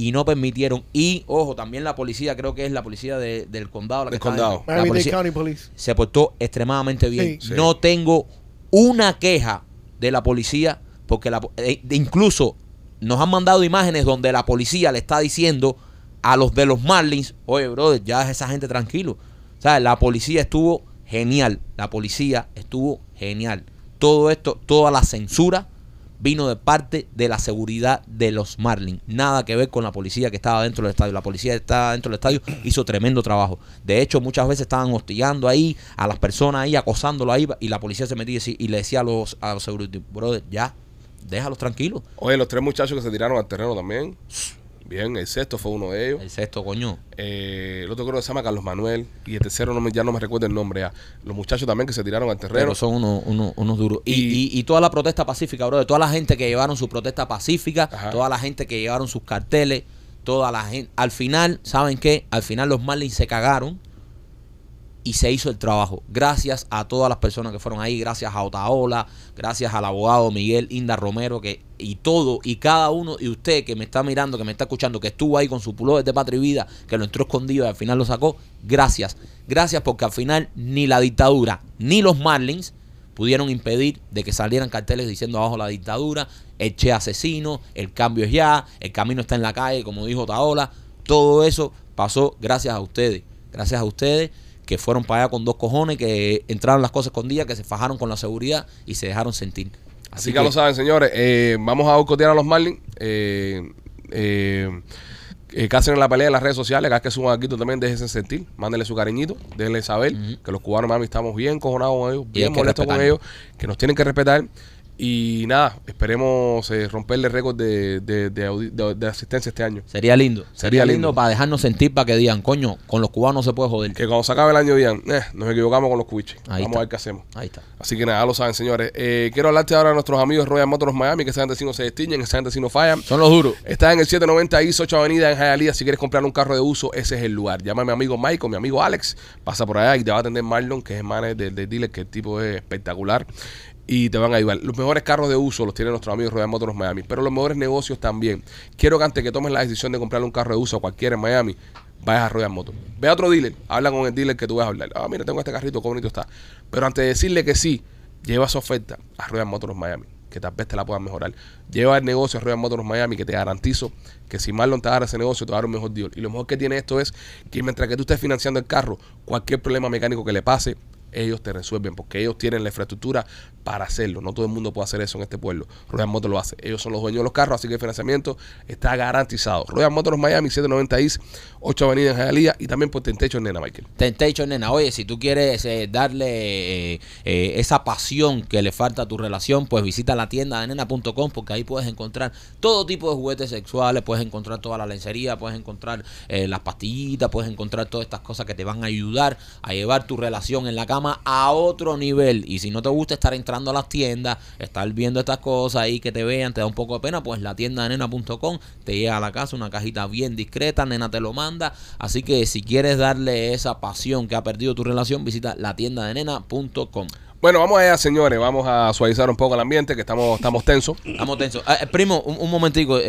Y no permitieron. Y, ojo, también la policía, creo que es la policía de- del condado. La que Del está condado. dentro. La Miami-Dade policía- County Police. se portó extremadamente bien. Sí. Sí. No tengo una queja de la policía, porque la, eh, incluso nos han mandado imágenes donde la policía le está diciendo a los de los Marlins, oye, brother, ya es esa gente tranquilo. O sea, la policía estuvo genial. La policía estuvo genial. Todo esto, toda la censura vino de parte de la seguridad de los Marlins. Nada que ver con la policía que estaba dentro del estadio. La policía que estaba dentro del estadio hizo tremendo trabajo. De hecho, muchas veces estaban hostigando ahí a las personas ahí, acosándolo ahí, y la policía se metía y y le decía a los, a los security, brother, ya, déjalos tranquilos. Oye, los tres muchachos que se tiraron al terreno también. Bien, el sexto fue uno de ellos. El sexto, coño. Eh, el otro creo que se llama Carlos Manuel. Y el tercero no me, ya no me recuerdo el nombre. ya. Los muchachos también que se tiraron al terreno. Pero son unos, unos, unos duros. Y, Y- toda la protesta pacífica, bro. Toda la gente que llevaron su protesta pacífica, Ajá. toda la gente que llevaron sus carteles, toda la gente. Al final, ¿saben qué? Al final los Marlins se cagaron y se hizo el trabajo. Gracias a todas las personas que fueron ahí, gracias a Otaola, gracias al abogado Miguel Inda Romero, que y todo, y cada uno, y usted que me está mirando, que me está escuchando, que estuvo ahí con su pullover de patria y vida, que lo entró escondido y al final lo sacó, gracias. Gracias porque al final ni la dictadura ni los Marlins pudieron impedir de que salieran carteles diciendo abajo la dictadura, el Che asesino, el cambio es ya, el camino está en la calle, como dijo Taola. Todo eso pasó gracias a ustedes. Gracias a ustedes que fueron para allá con dos cojones, que entraron las cosas escondidas, que se fajaron con la seguridad y se dejaron sentir. Así que ya lo saben, señores. Eh, vamos a boicotear a los Marlins. Eh, eh, eh, que hacen en la pelea en las redes sociales, cada vez que suban aquí también déjense sentir, mándenle su cariñito, déjenle saber que los cubanos, mami, estamos bien cojonados con ellos, bien que molestos con ellos, que nos tienen que respetar. Y nada, esperemos eh, romperle récord de, de, de de- asistencia este año. Sería lindo. Sería Sería, lindo, lindo. para dejarnos sentir, para que digan, coño, con los cubanos no se puede joder. Que cuando se acabe el año digan, eh, nos equivocamos con los cubiches. Ahí Vamos está. a ver qué hacemos. Ahí está. Así que nada, lo saben, señores. Eh, quiero hablarte ahora de nuestros amigos Royal Motors Miami, que esa gente sí no se distinguen, esa gente sí no fallan. Son los duros. Está en el 790 East 8 Avenida en Hialeah. Si quieres comprar un carro de uso, ese es el lugar. Llama a mi amigo Mike o mi amigo Alex. Pasa por allá y te va a atender Marlon, que es el manager del, del dealer, que el tipo es espectacular. Y te van a ayudar. Los mejores carros de uso los tienen nuestros amigos Royal Motors Miami. Pero los mejores negocios también. Quiero que antes que tomes la decisión de comprarle un carro de uso a cualquiera en Miami, vayas a Royal Motors. Ve a otro dealer. Habla con el dealer que tú vas a hablar. Ah, mira, tengo este carrito, qué bonito está. Pero antes de decirle que sí, lleva esa oferta a Royal Motors Miami que tal vez te la puedan mejorar. Lleva el negocio a Royal Motors Miami, que te garantizo que si Marlon te agarra ese negocio, te va a dar un mejor deal. Y lo mejor que tiene esto es que mientras que tú estés financiando el carro, cualquier problema mecánico que le pase, ellos te resuelven, porque ellos tienen la infraestructura para hacerlo. No todo el mundo puede hacer eso en este pueblo. Royal Motors lo hace. Ellos son los dueños de los carros, así que el financiamiento está garantizado. Royal Motors Miami, 790 East, 8 Avenida en Hialeah y también por Tentecho en Nena, Michael. Temptation, nena. Oye, si tú quieres eh, darle eh, eh, esa pasión que le falta a tu relación, pues visita la tienda de nena.com porque ahí puedes encontrar todo tipo de juguetes sexuales, puedes encontrar toda la lencería, puedes encontrar las pastillitas, puedes encontrar todas estas cosas que te van a ayudar a llevar tu relación en la cama a otro nivel. Y si no te gusta estar entrando a las tiendas, estar viendo estas cosas ahí que te vean, te da un poco de pena, pues la tienda de nena.com te llega a la casa una cajita bien discreta, nena te lo manda. Así que si quieres darle esa pasión que ha perdido tu relación, visita la tienda de nena.com. Bueno, vamos allá, señores. Vamos a suavizar un poco el ambiente, que estamos, estamos tensos. Estamos tensos. Eh, eh, primo, un, un momentico. eh,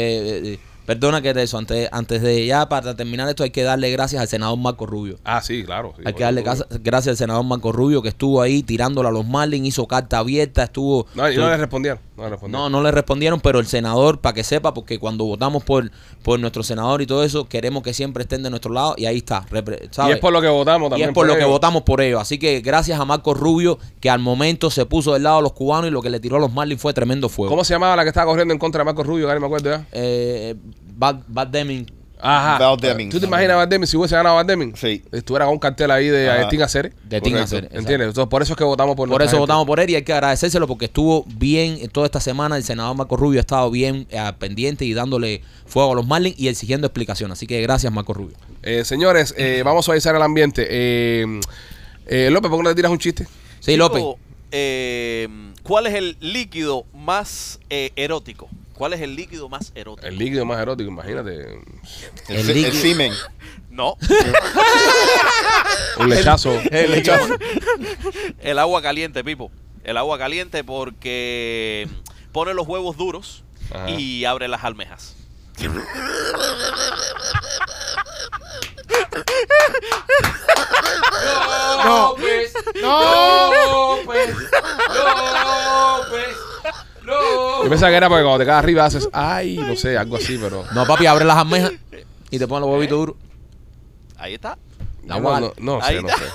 eh, perdona que te eso. Antes, antes de ya, para terminar esto, hay que darle gracias al senador Marco Rubio. Ah, sí, claro. sí, Hay que darle gracias al senador Marco Rubio que estuvo ahí tirándole a los Marlins, hizo carta abierta, estuvo... No, y no le respondieron. No le respondieron. No, no le respondieron, pero el senador, para que sepa, porque cuando votamos por, por nuestro senador y todo eso, queremos que siempre estén de nuestro lado y ahí está. y es por lo que votamos Y también. es por lo que votamos por ellos. Así que gracias a Marco Rubio, que al momento se puso del lado de los cubanos y lo que le tiró a los Marlins fue tremendo fuego. ¿Cómo se llamaba la que estaba corriendo en contra de Marco Rubio? Que no me acuerdo ya. Eh, Bad, Bad Deming. Ajá. Val Deming. ¿Tú te imaginas a Val Deming si hubiese ganado a Val Deming? Sí. Estuviera con un cartel ahí de Ajá. Aceres. De Tim Correcto. Hacer. ¿Entiendes? Entonces, por eso es que votamos por Por nuestra eso gente. votamos por él y hay que agradecérselo porque estuvo bien toda esta semana. El senador Marco Rubio ha estado bien eh, pendiente y dándole fuego a los Marlins y exigiendo explicación. Así que gracias, Marco Rubio. Eh, señores, eh, vamos a suavizar el ambiente. Eh, eh, López, ¿por qué no te tiras un chiste? Sí, Chico, López. eh, ¿Cuál es el líquido más eh, erótico? ¿Cuál es el líquido más erótico? El líquido más erótico, imagínate. El, El el semen. No, Un lechazo. el, el agua caliente, Pipo. El agua caliente porque pone los huevos duros Ajá. y abre las almejas. No. No. Yo pensaba que era porque cuando te caes arriba haces, ay, no sé, algo así, pero. No, papi, abre las almejas y te ponen los huevitos duros. Ahí está. La Yo no, no, no Ahí sé, no está. sé.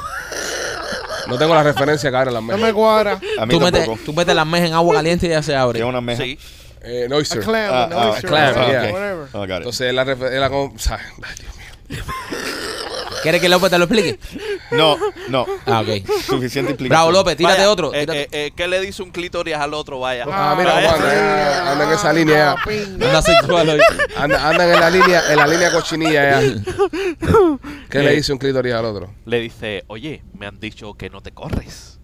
No tengo la referencia que abre las No me cuadra. A mí Tú metes, tampoco. tú metes la almeja en agua caliente y ya se abre. ¿Qué es una meja? Sí. Eh, A oyster. clam, Ah, an ah, oyster, clam, whatever, yeah. whatever. Oh, got it. Entonces, la la con- ay, Dios mío. ¿Quieres que López te lo explique? No, no. Ah, ok. Suficiente explicación. Bravo, López, tírate Vaya, otro. eh, tírate. eh, eh, ¿Qué le dice un clítoris al otro? Vaya. Ah, mira, anda, anda en esa línea Ah, ya. pinga. Anda sexual hoy. Anda, andan en la línea, en la línea cochinilla ya. ¿Qué le dice un clítoris al otro? Le dice, oye, me han dicho que no te corres.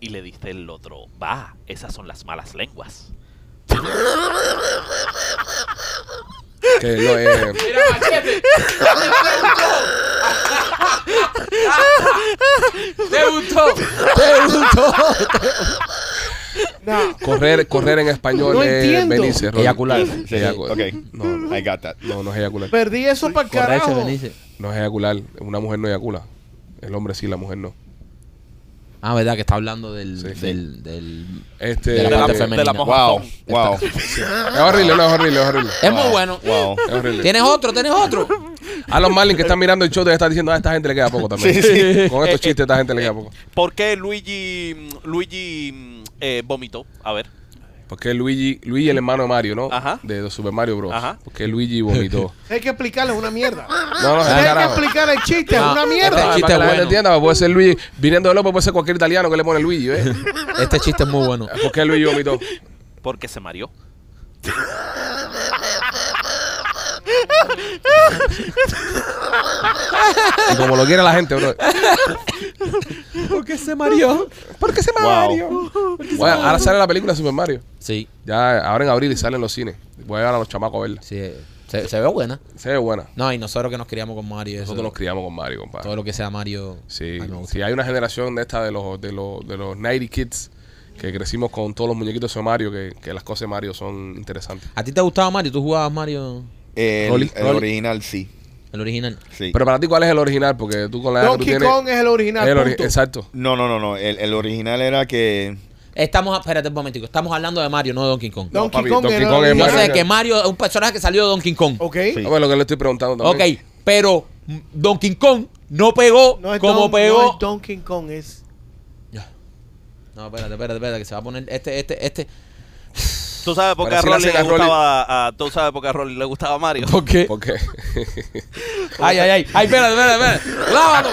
Y le dice el otro, va, esas son las malas lenguas. Que lo eh, Mira, machete. Te gustó. Te gustó. No. correr, correr en español No es entiendo. venirse. Rolly. Eyacular. Sí, sí, Eyacular. ok. No, I got that. no, no es eyacular. Perdí eso para el carajo. Benice. No es eyacular. Una mujer no eyacula. El hombre sí, la mujer no. Ah, verdad que está hablando del, Sí. del, del- Este, De la De la, parte eh, femenina. de la Wow, wow. es horrible, no es horrible, es horrible. Es muy bueno. Wow. Es horrible. ¿Tienes otro? ¿Tienes otro? A los Marlins que están mirando el show te están diciendo, a esta gente le queda poco también. Sí, sí. Con estos chistes, esta gente le queda poco. ¿Por qué Luigi, Luigi eh, vomitó? A ver. Porque Luigi, Luigi el hermano de Mario, ¿no? Ajá. De Super Mario Bros. Ajá. Porque Luigi vomitó. Hay que explicarle una mierda. No, no, Hay que carajo. explicar el chiste, es No, una este mierda. Ah, chiste la bueno. entienda, puede ser Luigi, viniendo de López, puede ser cualquier italiano que le pone Luigi, ¿eh? Este chiste es muy bueno. ¿Por qué Luigi vomitó? Porque se mareó. Y como lo quiere la gente, bro. ¿Por qué se mareó? ¿Por qué se Wow. Bueno, ahora sale la película Super Mario. Sí, Ya, ahora en abril y sale en los cines. Voy a llevar a los chamacos a verla. sí. Se, se ve buena. Se ve buena. No, y nosotros que nos criamos con Mario. Eso, Nosotros nos criamos con Mario, compadre. todo lo que sea Mario. Sí, a mí me gusta. sí, hay una generación de esta de los, de los, de los 90 kids que crecimos con todos los muñequitos de Mario, que, que las cosas de Mario son interesantes. ¿A ti te gustaba Mario? ¿Tú jugabas Mario, El, Rolly, el Rolly. original sí. el original? Sí. Pero para ti, ¿cuál es el original? Porque tú con la edad que tú Donkey tienes... Kong es el original. el ori- punto. exacto. No, no, no, no. El, el original era que. Estamos, espérate un momentico. Estamos hablando de Mario, no de Donkey Kong. Donkey papi, Kong Donkey el Kong es Yo original. Mario. sé que Mario es un personaje que salió de Donkey Kong. Ok. Sí. A ver, lo que le estoy preguntando Ok, también. pero mm, Donkey Kong no pegó No es como Don- pegó. no es Donkey Kong, es. Ya. No, espérate, espérate, espérate, que se va a poner este, este, este. ¿Tú sabes por qué a Rolly le a gustaba a, ¿Tú sabes por qué a Rolly le gustaba Mario? ¿Por qué? Porque Ay, ay, ay. Ay, espérate, espérate, espérate. ¡Lávalo!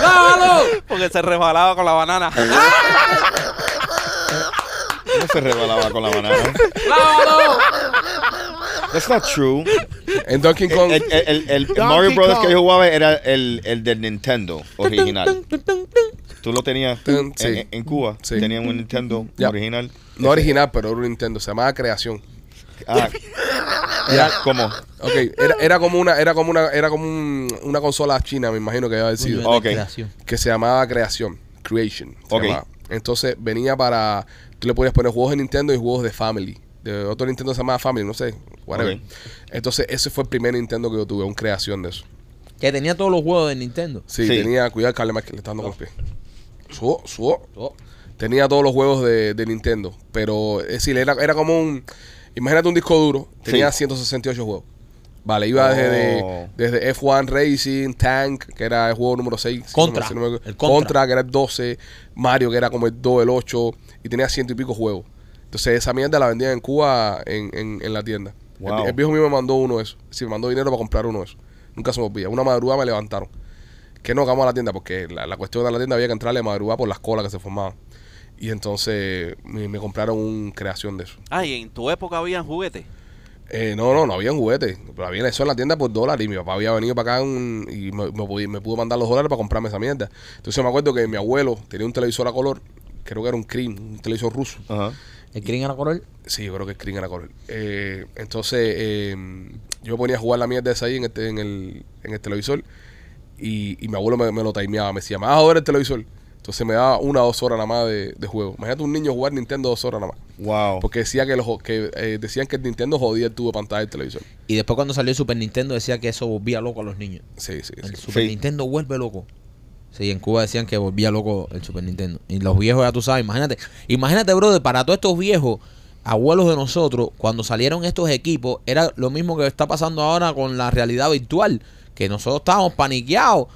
¡Lávalo! Porque se resbalaba con la banana. No se rebalaba con la banana. ¡Lávalo! That's not true. en Donkey El, Kong... el, el- el Donkey Mario Brothers Kong. que yo jugaba era el, el del Nintendo original. Tú lo tenías sí. en, en Cuba. Sí. Tenían un Nintendo original. no original, pero era un Nintendo. Se llamaba Creación. Ah, era como. Ok, era, era como una, era como una, era como un- una consola china, me imagino que debe haber sido. Ok. Creación. que se llamaba Creación, Creation. se Ok. llamaba. Entonces venía para, tú le podías poner juegos de Nintendo y juegos de Family. De otro Nintendo se llamaba Family, no sé, whatever. Entonces ese fue el primer Nintendo que yo tuve, un creación de eso. Que tenía todos los juegos de Nintendo. Sí, Sí. tenía, cuidado, Mike, le está dando con los pies. Tenía todos los juegos de, de Nintendo, pero es decir, era, era como un, imagínate un disco duro, tenía Sí. 168 juegos. Vale, iba desde, Oh. desde F1 Racing, Tank, que era el juego número 6. si Contra, no me- si no me- el Contra. que era el 12. Mario, que era como el 2, el 8. Y tenía ciento y pico juegos. Entonces esa mierda la vendían en Cuba en, en, en la tienda. El, viejo mío me mandó uno de esos. Sí, me mandó dinero para comprar uno de esos. Nunca se me olvida. Una madrugada me levantaron. Que no, que vamos a la tienda, porque la, la cuestión de la tienda había que entrarle de madrugada por las colas que se formaban. Y entonces me, me compraron un creación de eso. Ay, en tu época habían juguetes. Eh, no, no, no había juguetes. Pero había eso en la tienda por dólares. Y mi papá había venido para acá un- y me, me, me pudo mandar los dólares para comprarme esa mierda. Entonces me acuerdo que mi abuelo tenía un televisor a color, creo que era un Cream, un televisor ruso. Ajá. ¿El Green era color? Sí, yo creo que Screen era color. Eh, entonces, eh, yo me ponía a jugar la mierda esa ahí en, este, en, el, en el televisor y, y mi abuelo me, me lo timeaba. Me decía, me vas a ver el televisor. Entonces me daba una o dos horas nada más de, de juego. Imagínate un niño jugar Nintendo dos horas nada más. Wow. Porque decía que, los, que eh, decían que el Nintendo jodía el tubo de pantalla del televisor. Y después cuando salió el Super Nintendo decía que eso volvía loco a los niños. Sí, sí, El sí. Super Sí. Nintendo vuelve loco. Sí, en Cuba decían que volvía loco el Super Nintendo. Y los viejos, ya tú sabes, imagínate. Imagínate, brother, para todos estos viejos, abuelos de nosotros, cuando salieron estos equipos, era lo mismo que está pasando ahora con la realidad virtual. Que nosotros estábamos paniqueados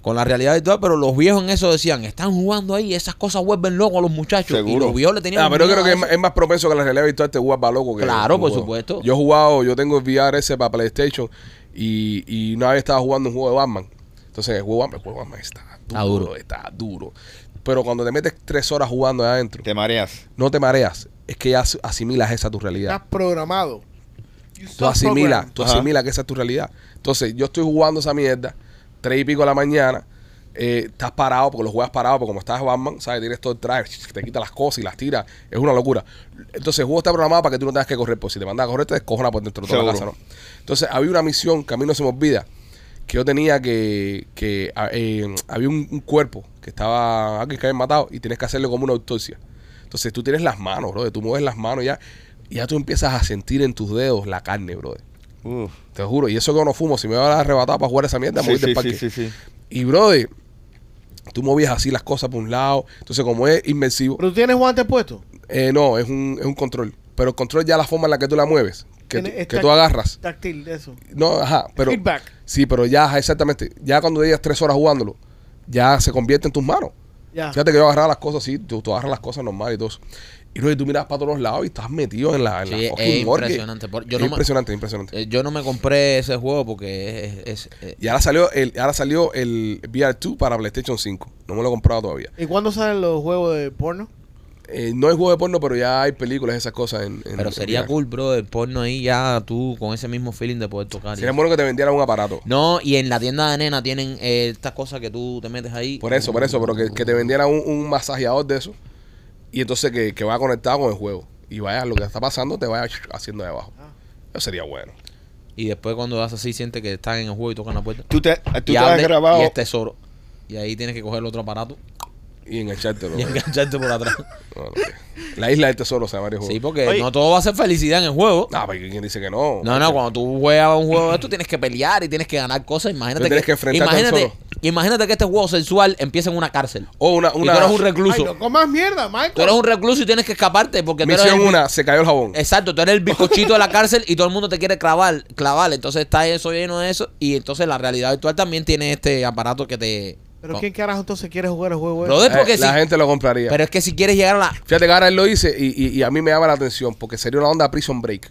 con la realidad virtual, pero los viejos en eso decían, están jugando ahí, esas cosas vuelven locos a los muchachos. Y los viejos le tenían Ah, pero yo creo que es más, es más propenso que la realidad virtual te vuelva loco que Claro, por juego. supuesto. Yo he jugado, yo tengo el VR ese para PlayStation y, y una vez estaba jugando un juego de Batman. Entonces el juego, de Batman- el juego de Batman está duro, Está duro. está duro. Pero cuando te metes tres horas jugando ahí adentro, Te mareas. no te mareas. Es que ya as- asimilas esa tu realidad. Estás programado. Tú asimilas, tú asimilas que esa es tu realidad. Entonces, yo estoy jugando esa mierda, tres y pico de la mañana, eh, estás parado, porque lo juegas parado, porque como estás Batman, ¿sabes? Tienes todo el traje, te quita las cosas y las tiras, es una locura. Entonces, el juego está programado para que tú no tengas que correr, pues si te mandas a correr, te descojona por dentro de toda la casa. ¿no? Entonces, había una misión que a mí no se me olvida, que yo tenía que, que eh, había un, un cuerpo que estaba, alguien que había matado, y tienes que hacerle como una autopsia. Entonces, tú tienes las manos, bro, tú mueves las manos ya, y ya tú empiezas a sentir en tus dedos la carne, brother. Uf. Te juro, y eso que yo no fumo, si me va a arrebatar para jugar esa mierda, me Sí, voy del sí, parque. sí, sí, sí. Y brother, tú movías así las cosas por un lado. Entonces, como es inmersivo, Pero tú tienes guantes puestos. eh, no, es un, es un control. Pero el control ya la forma en la que tú la mueves, que, tú- que tú agarras. Táctil eso. No, ajá, pero Feedback. sí, pero ya exactamente, ya cuando llevas tres horas jugándolo, ya se convierte en tus manos. Ya. Fíjate que yo agarraba las cosas así, tú, tú agarras las cosas normales y todo eso. Y luego tú miras para todos lados y estás metido en la, en Sí, la es impresionante. Por- yo Es no me- impresionante, impresionante. Eh, Yo no me compré ese juego porque es... es- eh, Y ahora salió el, ahora salió el VR2 para PlayStation 5. No me lo he comprado todavía. ¿Y cuándo salen los juegos de porno? Eh, no hay juego de porno, pero ya hay películas, esas cosas en, en- pero sería cool, bro, el porno ahí ya tú con ese mismo feeling de poder tocar. Sería bueno que te vendieran un aparato. No, y en la tienda de nena tienen eh, estas cosas que tú te metes ahí. Por eso, por eso, pero que, que te vendieran un, un masajeador de eso. Y entonces que, que vaya conectado con el juego. Y vaya, lo que está pasando, te vaya haciendo de abajo. Ah. Eso sería bueno. Y después cuando vas así sientes que están en el juego y tocan la puerta. Tú te, tú y te has grabado. Y es tesoro. Y ahí tienes que coger el otro aparato Y enganchártelo. y engancharte por atrás. No, no, La isla del tesoro se llama el juego. Sí, porque Oye. no todo va a ser felicidad en el juego. Ah, pero ¿quién dice que no? No, no, cuando tú juegas un juego de esto tienes que pelear y tienes que ganar cosas. Imagínate tienes que enfrentarte al imagínate, imagínate que este juego sensual empieza en una cárcel. O una, Y una tú eres un Ay, recluso. no comas mierda, Michael. Tú eres un recluso y tienes que escaparte porque tú eres misión el- una, se cayó el jabón. Exacto, tú eres el bizcochito de la cárcel y todo el mundo te quiere clavar, clavar. Entonces está eso lleno de eso. Y entonces la realidad virtual también tiene este aparato que te. Pero no. ¿quién carajo entonces quiere jugar el juego? ese? Brother, porque Eh, la si- gente lo compraría. Pero es que si quieres llegar a la. Fíjate que ahora él lo dice y, y- y a mí me llama la atención porque sería una onda Prison Break.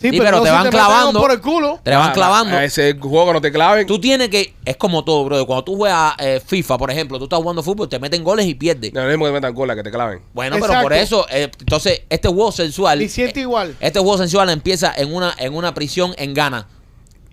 Sí, Sí, pero te si van meten clavando. por el culo. Te la van Ah, clavando. ah, Ese juego que no te claven. Tú tienes que. Es como todo, bro. Cuando tú juegas eh, FIFA, por ejemplo, tú estás jugando fútbol, te meten goles y pierdes. No, no es lo mismo que te metan cola, que te claven. Bueno, pero por eso, eh, entonces, este juego sensual. Y siente eh, igual. Este juego sensual empieza en una, en una prisión en Ghana.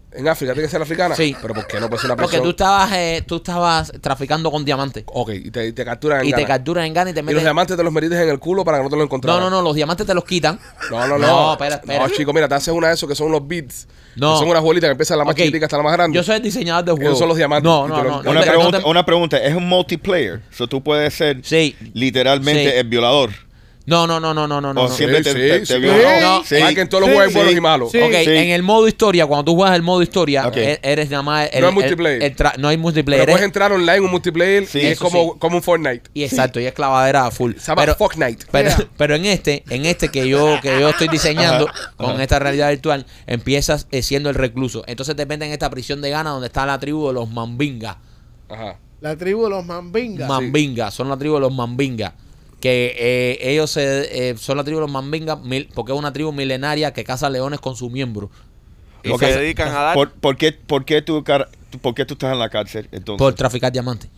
En África tiene que ser africana. Sí. Pero ¿por qué no puede ser una Porque prisión? tú estabas, eh, tú estabas traficando con diamantes. Ok, y te, y te capturan en Y te Ghana. capturan en Ghana y te Y los diamantes te los metiste en el culo para que no te lo No, encontraran. no, no, los diamantes te los quitan. No, no, no. No, espera, espera. No, chico, mira, te haces una de esos que son los beats. No. Que son unas bolitas que empiezan la más Ok. chiquitica hasta la más grande. Yo soy el diseñador de juego. Esos son los diamantes. No, Y no, te no. los- no Una no pregunta, te- una pregunta, ¿es un multiplayer? So, tú puedes ser Sí. literalmente Sí. el violador. No, no, no, no, no, no. no. siempre te, Sí, te- sí, te sí. violan. No. Sí. Más que en todos los juegos hay buenos y malos. Ok, en el modo historia, cuando tú juegas el modo historia, e- eres nada más. el- No hay multiplayer. el no hay multiplayer. Pero puedes entrar online en un multiplayer Sí, y es como, sí. como un Fortnite. y exacto, y es clavadera full. Se llama Pero, Fortnite. pero, Yeah. pero en este, en este que yo, que yo estoy diseñando con esta realidad virtual, empiezas eh, siendo el recluso. Entonces te meten en esta prisión de Ghana donde está la tribu de los Mambinga. Ajá. La tribu de los Mambingas. Mambinga, son la tribu de los Mambinga. Que eh, ellos se, eh, son la tribu de los Mambinga mil- porque es una tribu milenaria que caza leones con su miembro. Y Ok. se dedican a dar. ¿Por, por qué, por, qué tú, ¿Por qué tú estás en la cárcel entonces? Por traficar diamantes.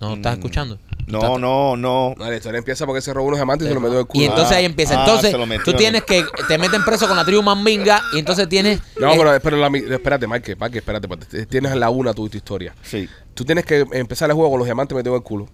¿No estás Mm. escuchando? No, no, no. No, la historia empieza porque se robó unos diamantes y se los metió el culo. Y entonces Ah, ahí empieza. ah, Entonces, lo metió tú en tienes que. Te meten preso con la tribu Mambinga y entonces tienes. No, eh, pero, pero la, espérate, Mike, Mike, espérate, tienes en la una tu, tu historia. Sí. Tú tienes que empezar el juego con los diamantes metidos en el culo.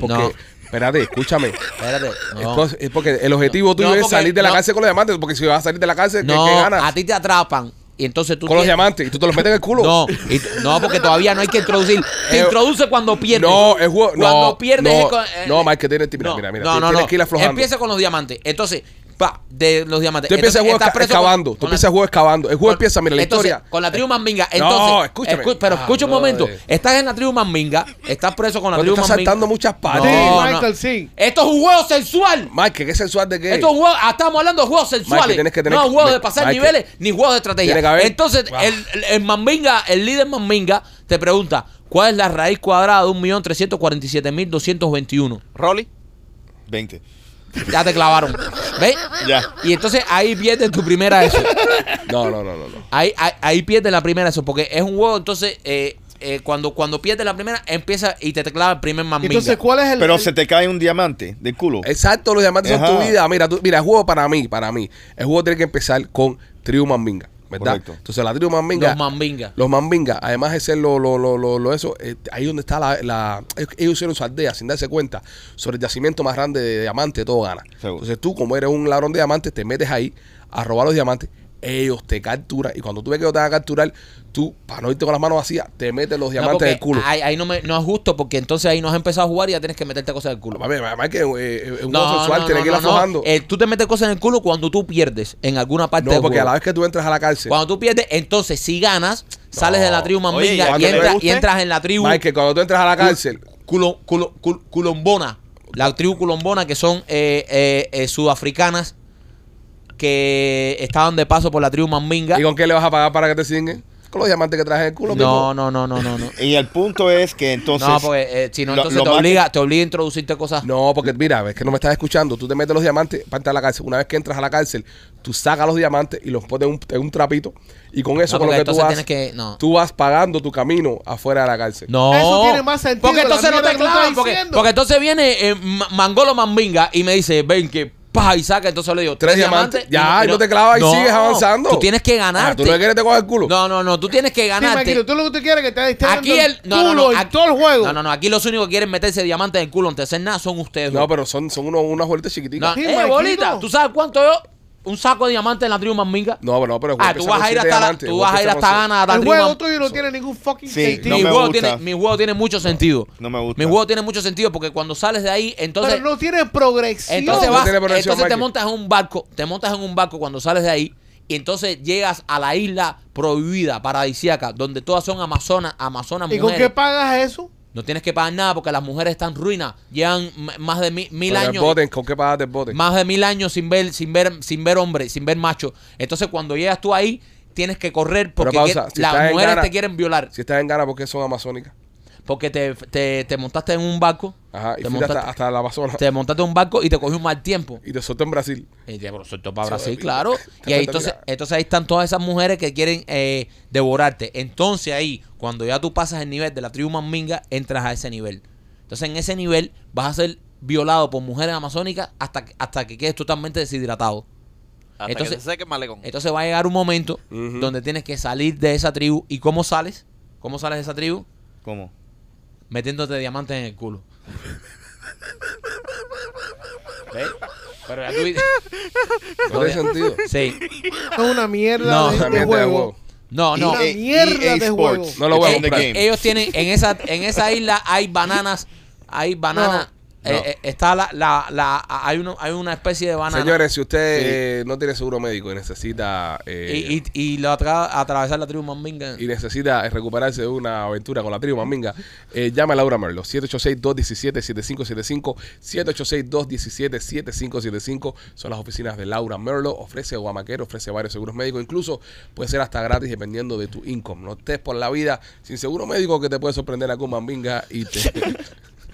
Porque, No. Espérate, escúchame. Espérate. Es No, Es porque el objetivo tuyo No, es salir de la no. cárcel con los diamantes. Porque si vas a salir de la cárcel, ¿qué, no qué ganas? a ti te atrapan. Y entonces tú. con los diamantes y tú te los metes en el culo. No, y no, porque todavía no hay que introducir. Te Eh, introduce cuando pierdes. No, el juego. Cuando pierdes no, es con- eh, no, Mike, que tienes. Mira, mira, mira. no, ti- no, tienes que ir aflojando. Empieza con los diamantes. Entonces, pa, de los diamantes. Tú empiezas Entonces, estás preso con- excavando. Tú empiezas el juego excavando. El juego con- empieza, mira, la entonces, historia. Con la tribu Mambinga. No, Entonces, escúchame. escu- pero Ah, escucha un no, momento. eh. Estás en la tribu Mambinga. Estás preso con la tribu estás Mambinga. saltando muchas partes. Sí, No, Michael, no. sí. Esto es un juego sensual. Mike, ¿qué sensual de qué? Esto es un juego, ah, estamos hablando de juegos tienes que tener no juegos de pasar Mike, niveles ni juegos de estrategia. Entonces, Ah. el, el, el Mambinga, el líder Mambinga, te pregunta: ¿Cuál es la raíz cuadrada de 1.347.221? Rolly. 20. Ya te clavaron. ¿Ves? Ya. Y entonces ahí pierdes tu primera eso. No, no, no, no. no. Ahí, ahí, ahí pierdes la primera eso. Porque es un juego, entonces, eh, eh, cuando, cuando pierdes la primera, empieza y te, te clava el primer Mambinga. Entonces, ¿cuál es el. Pero el- se te cae un diamante del culo. Exacto, los diamantes son Ajá. tu vida. Mira, tú, mira, el juego para mí, para mí, el juego tiene que empezar con tribu Mambinga, ¿verdad? Correcto. Entonces la tribu Mambinga, Los Mambinga. los Mambinga, además de ser lo, lo, lo, lo, lo eso, eh, ahí donde está la, la ellos- hicieron su aldea sin darse cuenta sobre el yacimiento más grande de diamantes, todo gana. Seguro. Entonces tú, como eres un ladrón de diamantes, te metes ahí a robar los diamantes, ellos te capturan y cuando tú ves que ellos te van a capturar, tú, para no irte con las manos vacías, te metes los No, diamantes porque en el culo. Ahí, ahí no, me, no es justo porque entonces ahí no has empezado a jugar y ya tienes que meterte cosas del culo. Mami, además que eh, es un juego sexual, tiene que ir no. aflojando. Eh, tú te metes cosas en el culo cuando tú pierdes en alguna parte no, del porque a la vez que tú entras a la cárcel, Cuando tú pierdes, entonces si ganas, sales de la tribu Mambinga ¿y entra- y entras en la tribu Mike, cuando tú entras a la cárcel, culo- culo- cul- culombona. La tribu culombona que son eh, eh, eh, sudafricanas que estaban de paso por la tribu Mambinga. ¿Y con qué le vas a pagar para que te siguen? Con los diamantes que traes en el culo. No, no, no, no, no, no. Y el punto es que entonces. no, porque eh, si no, lo- entonces lo te obliga, te obliga a introducirte cosas. No, porque mira, es que no me estás escuchando. Tú te metes los diamantes para entrar a la cárcel. Una vez que entras a la cárcel, tú sacas los diamantes y los pones en un, en un trapito. Y con eso, No, con lo que tú vas, tienes que. No. tú vas pagando tu camino afuera de la cárcel. No. Eso tiene más sentido Porque entonces no te clavan. Porque, diciendo. porque entonces viene eh, Ma- Mangolo Mambinga y me dice, ven que pa y saca. Entonces le digo, Tres diamantes. Ya, y no te clavas y sigues avanzando. Tú tienes que Ah, ganarte. tú no quieres te coger el culo. No, no, no. Tú tienes que Sí, ganarte. Tú lo que tú quieres es que te esté Aquí el. No, no, culo no. en aquí- todo el juego. No, no, no. Aquí los únicos que quieren meterse diamantes en el culo antes de hacer nada son ustedes. No, pero son, son unos, unas bolitas chiquititas. No, Sí, eh, bolita. ¿Tú sabes cuánto yo? Un saco de diamantes en la tribu Mambinga. No, pero no, pero el Ah, juego tú vas con a ir hasta la, diamantes, tú el vas juego a ir hasta con ganar a la el tribu juego Mam- tuyo no tiene ningún fucking Sí, sentido. no mi, juego tiene, mi juego tiene mucho sentido. No me gusta. Mi juego tiene mucho sentido porque cuando sales de ahí, entonces, pero no tiene progresión. entonces, No vas, tiene progresión, entonces te montas en un barco, te montas en un barco cuando sales de ahí y entonces llegas a la isla prohibida, paradisíaca, donde todas son amazonas, amazonas ¿Y con mujeres. qué pagas eso? No tienes que pagar nada porque las mujeres están ruinas, llevan más de mi- mil años. ¿Con qué pagaste el bote? más de mil años sin ver, sin ver, sin ver hombre, sin ver macho. Entonces cuando llegas tú ahí, tienes que correr porque pausa, que- si las mujeres Ghana- te quieren violar. Si estás en Ghana, ¿por qué son amazónicas? Porque te, te, te montaste en un barco. Ajá, y te, hasta, montaste, hasta la Amazonas. te montaste en un barco y te cogió un mal tiempo. Y te soltó en Brasil. Y te soltó para Brasil, claro. Y ahí entonces, entonces ahí están todas esas mujeres que quieren eh, devorarte. Entonces ahí, cuando ya tú pasas el nivel de la tribu Mamminga, entras a ese nivel. Entonces en ese nivel vas a ser violado por mujeres amazónicas hasta, que- hasta que quedes totalmente deshidratado. Hasta Entonces- que se seque el malecón. Entonces va a llegar un momento donde tienes que salir de esa tribu. ¿Y cómo sales? ¿Cómo sales de esa tribu? ¿Cómo? Metiéndote diamantes en el culo. ¿Ves? Pero ya tú... No tiene sentido. Sí. Es una mierda No. de, de juego. No, no. Una EA mierda de juego. No lo voy a Eh, comprar. Game. ellos tienen en esa en esa isla hay bananas hay bananas No. eh, eh, está la, la, la hay uno hay una especie de banana Señores, si usted eh, no tiene seguro médico y necesita eh, y, y, y lo atra- atravesar la tribu Mambinga y necesita recuperarse de una aventura con la tribu Maminga, llame a Laura Merlo, 786-217-7575, 786-217-7575, son las oficinas de Laura Merlo, ofrece Obamacare, ofrece varios seguros médicos, incluso puede ser hasta gratis dependiendo de tu income. No estés por la vida sin seguro médico que te puede sorprender algún Mambinga y te...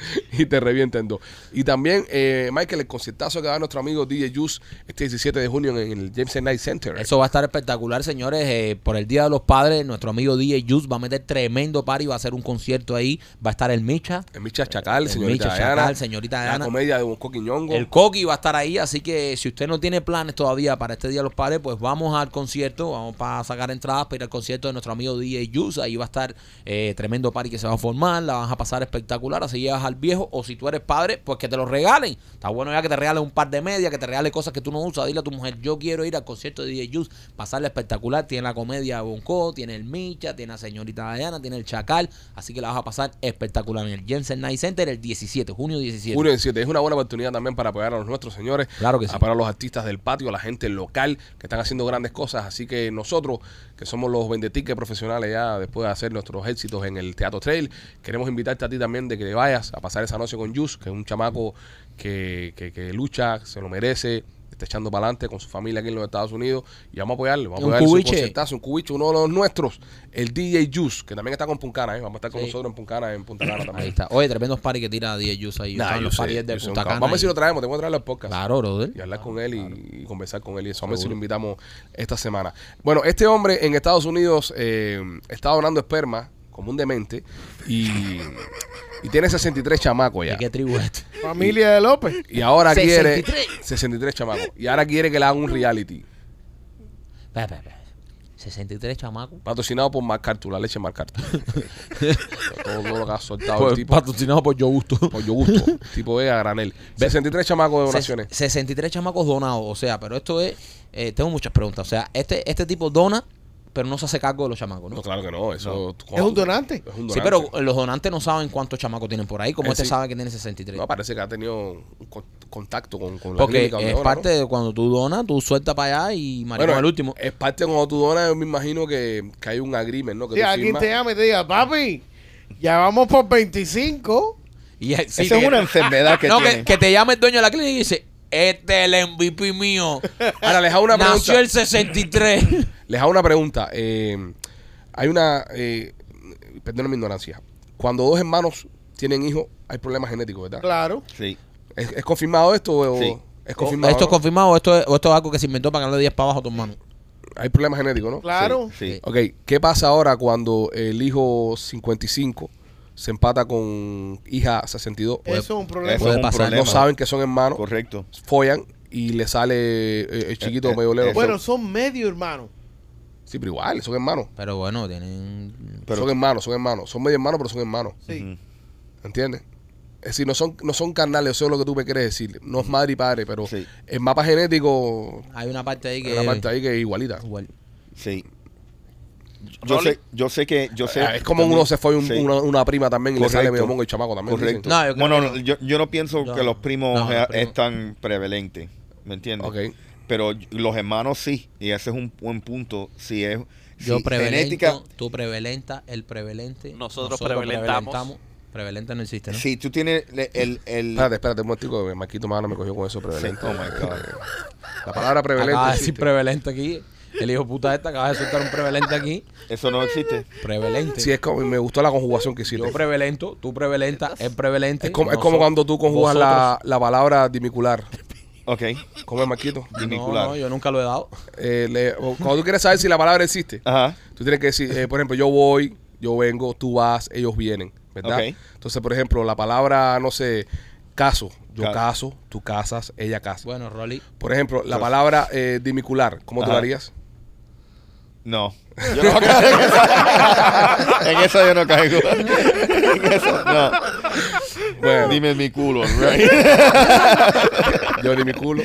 y te revienten dos. Y también, eh, Michael, el conciertazo que da nuestro amigo DJ Juice este 17 de junio en el James Knight Center. eso va a estar espectacular señores eh, por el día de los padres nuestro amigo DJ Juice va a meter tremendo party va a hacer un concierto ahí va a estar el Micha El Micha Chacal, El señorita Micha Diana, Chacal, señorita la Diana. comedia de Bonco Quiñongo. El Coqui va a estar ahí, así que si usted no tiene planes todavía para este Día de los Padres, pues vamos al concierto, vamos para sacar entradas para ir al concierto de nuestro amigo DJ Juice, ahí va a estar eh, tremendo party que se va a formar, la vas a pasar espectacular, así llevas al viejo, o si tú eres padre, pues que te lo regalen, está bueno ya que te regalen un par de medias, que te regale cosas que tú no usas, dile a tu mujer, yo quiero ir al concierto de DJ Juice, pasarle espectacular, tiene la comedia de Bonco, tiene el Micha, tiene la señorita Diana, tiene el Chacal, así que la vas a pasar espectacular en el Jensen Night Center el 17, junio 17. Junio 17. Es una buena oportunidad también para apoyar a los nuestros señores. Claro que sí. Apoyar a los artistas del patio, a la gente local que están haciendo grandes cosas. Así que nosotros, que somos los vendetiques profesionales ya después de hacer nuestros éxitos en el Teatro Trail, queremos invitarte a ti también de que vayas a pasar esa noche con Jus, que es un chamaco que, que, que lucha, se lo merece. Está echando para adelante con su familia aquí en los Estados Unidos y vamos a apoyarle. Vamos a Un apoyarle su cubiche. concertazo, un cubicho, uno de los nuestros, el DJ Juice, que también está con Puncana, ¿eh? Vamos a estar con Sí. nosotros en Puncana, en Punta Cana también. Ahí está. Oye, tremendos party que tira DJ Juice ahí. Nah, yo los sé, de un Punta. Cana Vamos a ver si lo traemos, tengo que traerlo al podcast. Claro, brother. Y hablar con él y, y conversar con él y eso. Vamos a ver si lo invitamos esta semana. Bueno, este hombre en Estados Unidos eh, está donando esperma como un demente y, y tiene 63 chamacos ¿De ya. qué tribu es? Familia de López. Y ahora 63. quiere 63 chamacos. Y ahora quiere que le hagan un reality Espera, espera, espera. 63 chamacos. patrocinado por MacArthur, la leche MacArthur. todo, todo lo que ha soltado el tipo patrocinado por Yo Gusto. por yo gusto, tipo Vega Granel. 63 chamacos de donaciones. 63 chamacos donados. O sea, pero esto es. eh, tengo muchas preguntas. O sea, este, este tipo dona, pero no se hace cargo de los chamacos, ¿no? No, claro que no. Eso, Es un donante. Es un Sí, pero los donantes no saben cuántos chamacos tienen por ahí. Como Eh, este sí. sabe que tiene 63. No, parece que ha tenido contacto con, con la Porque clínica es parte ¿no? de cuando tú donas, tú sueltas para allá y maricón el último. Es parte cuando tú donas, yo me imagino que, que hay un agreement, ¿no? Que Si tú alguien firmas. te llama y te diga, papi, ya vamos por 25. Y, sí, Esa es que- una enfermedad que no, que, tiene. que te llame el dueño de la clínica y dice, este es el MVP mío. Ahora les hago una pregunta. Nació el 63. Les hago una pregunta. Eh, hay una. Eh, perdón mi ignorancia. Cuando dos hermanos tienen hijos, hay problemas genéticos, ¿verdad? Claro. Sí. ¿Es, es confirmado esto o Sí. es confirmado? ¿Esto es no? confirmado o esto, es, o esto es algo que se inventó para ganarle 10 para abajo a tu hermano? Hay problemas genéticos, ¿no? Claro. Sí. sí. Ok, ¿qué pasa ahora cuando el hijo 55 se empata con hija 62? Eso es un problema. Eso Puede es un pasar. problema. no saben que son hermanos, Correcto. follan y le sale eh, el chiquito Eh, eh, medio lero. eso. Bueno, son medio hermanos. Sí, pero igual, son hermanos. Pero bueno, tienen... Pero- son hermanos, son hermanos. Son medio hermanos, pero son hermanos. Sí. Ujú. ¿Entiendes? Es decir, no son, no son carnales, eso es lo que tú me quieres decir. No es madre y padre, pero Sí. el mapa genético, Hay una parte ahí que... hay una parte ahí que es igualita. Igual. Sí. Yo Rolly. sé, yo sé que, yo sé. Ah, es como también- uno se fue un- sí. una, una prima también y le sale Correcto. medio mongo y chamaco también. Correcto. dicen. No, yo creo bueno, que no. yo, yo no pienso No, que los primos no, los es, primos. es tan prevalente, ¿me entiendes? Ok. Pero los hermanos sí, y ese es un buen punto. Si es si genética, tú prevalenta, el prevalente. Nosotros prevalentamos. prevalentamos. Prevalente no existe, ¿no? si tú tienes el, el, el- Espérate, espérate un momentico, que Marquito Mano me cogió con eso prevalente. Sí, oh my God. La palabra prevalente. Acaba de decir prevalente aquí. El hijo puta este acaba de soltar un prevalente aquí. eso no existe. Prevalente. Sí, es como, me gustó la conjugación que hiciste. Yo prevalento, tú prevalenta, él prevalente. Es como, es como nosotros- cuando tú conjugas la, la palabra dimicular. Ok. ¿Cómo es, Marquito? Dimicular. No, no, yo nunca lo he dado. Eh, le- o- cuando tú quieres saber si la palabra existe, Ajá. tú tienes que decir, eh, por ejemplo, yo voy, yo vengo, tú vas, ellos vienen, ¿verdad? Ok. Entonces, por ejemplo, la palabra, no sé, caso, yo Ca- caso, tú casas, ella casa. Bueno, Rolly. Por ejemplo, la palabra eh, dimicular, ¿cómo tú Ajá. la harías? No. Yo no caigo en esa yo no caigo. En esa, no. Bueno, Dime mi culo, right? yo ni mi culo.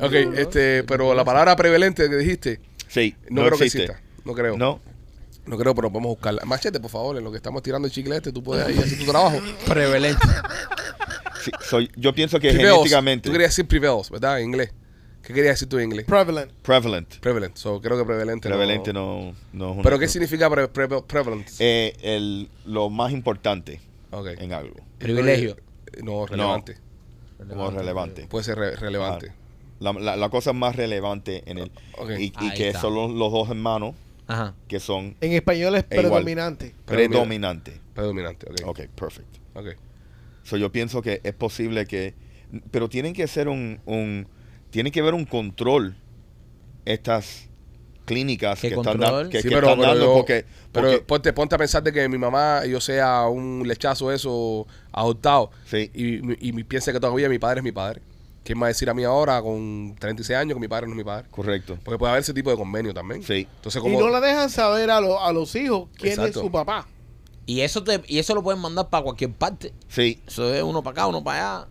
Ok, este, pero la palabra prevalente que dijiste, Sí. no, No, creo que exista. No creo. No. No creo, pero podemos buscarla. Machete, por favor, en lo que estamos tirando el chicle este, tú puedes ahí hacer tu trabajo. Prevalente. Sí, soy, yo pienso que Prevails. genéticamente. Tú querías decir prevails, ¿verdad? En inglés. ¿Qué querías decir tú en inglés? Prevalent. Prevalent. Prevalent. So, creo que prevalente. no- Prevalente no, no es una- ¿Pero qué significa pre- pre- prevalent? Eh, el, lo más importante Ok. en algo. Privilegio. Eh, No, relevante. Como relevante. Puede ser re- relevante. Ah, La, la- la cosa más relevante en él. Y, que está. son los, los dos hermanos Ajá. que son En español es igual. predominante. predominantes. Predominante, ok. Ok, perfecto. Ok. So, yo pienso que es posible que. Pero tienen que ser un. un tiene que haber un control. Estas clínicas ¿Qué que están, da- que, Sí, que pero, están pero dando yo- porque, pero porque- ponte, ponte a pensar de que mi mamá, yo sea un lechazo eso adoptado Sí. y, y, y piense que todavía mi padre es mi padre. ¿Quién va a decir a mí ahora con 36 años que mi padre no es mi padre? correcto. Porque puede haber ese tipo de convenio también. Sí. Entonces, Y como... no la dejan saber a, lo- a los hijos quién Exacto. es su papá. Y eso te, y eso lo pueden mandar para cualquier parte. Sí. Eso es uno para acá, uno para allá.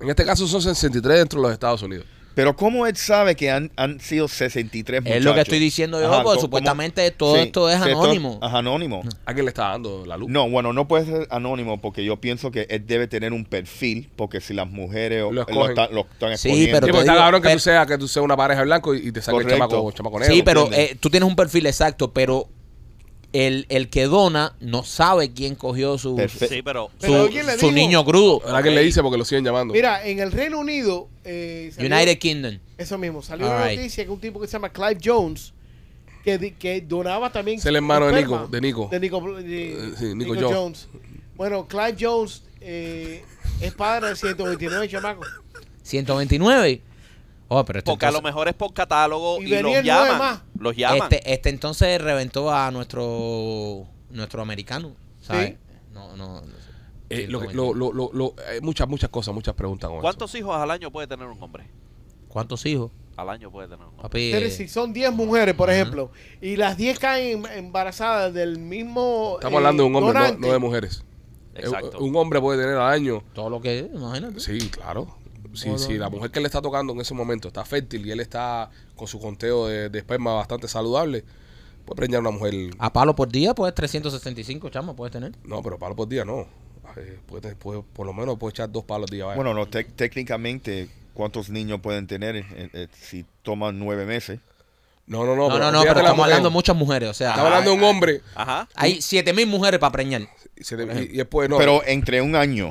En este caso son 63 dentro de los Estados Unidos. Pero ¿cómo él sabe que han, han sido 63 muchachos? Es lo que estoy diciendo yo, Ajá, porque ¿cómo- supuestamente todo esto es sí, anónimo. Ajá, anónimo. ¿A quién le está dando la luz? No, bueno, no puede ser anónimo porque yo pienso que él debe tener un perfil porque si las mujeres Lo lo, están, lo están Sí, escogiendo. pero Sí, te porque está digo, cabrón que pero- tú seas que tú seas una pareja blanco y y te saque el chamaco, chamaco negro. Sí, pero eh, tú tienes un perfil exacto, pero el, el que dona no sabe quién cogió su, Perfecto. Sí, pero su, Pero alguien le su dijo- niño crudo. Ahora que le dice porque lo siguen llamando. Mira, en el Reino Unido. eh, salió- United Kingdom. Eso mismo. Salió una Alright. noticia que un tipo que se llama Clive Jones. Que, di- que donaba también. Es el hermano de esperma. Nico, de Nico. De Nico, de- Eh, sí, Nico Nico Jones. Jones. Bueno, Clive Jones eh, es padre de 129 chamacos. 129. Oh, pero porque a lo entonces, mejor es por catálogo Y y, los nueve llaman. más. Los llaman. este, este entonces reventó a nuestro nuestro americano. ¿sabes? Sí. No, no. no sé. Eh, lo que- 129. lo- lo- lo- lo- eh, muchas, muchas cosas, muchas preguntas con eso. ¿Cuántos hijos al año puede tener un hombre? ¿Cuántos hijos? Al año puede tener un hombre. Papi, Pero eh, si son 10 mujeres, por ejemplo, y las 10 caen em- embarazadas del mismo. Estamos eh, hablando de un hombre, no, no de mujeres. Exacto. Eh, Un hombre puede tener al año. todo lo que es, imagínate. Sí, claro. Si, si la mujer que le está tocando en ese momento está fértil y él está con su conteo de, de esperma bastante saludable, puede preñar una mujer. A palo por día, pues 365 chamos puedes tener. No, pero palo por día no. Eh, puede, puede- por lo menos puede echar dos palos al día. vaya. Bueno, no, técnicamente, ¿cuántos niños pueden tener eh, eh, si toman nueve meses? no, no, no. No, no, no, fíjate pero estamos mujer. hablando de muchas mujeres. O sea, Estamos hablando de un hombre. Ajá. hay 7000 mujeres para preñar. y después no. Pero entre un año.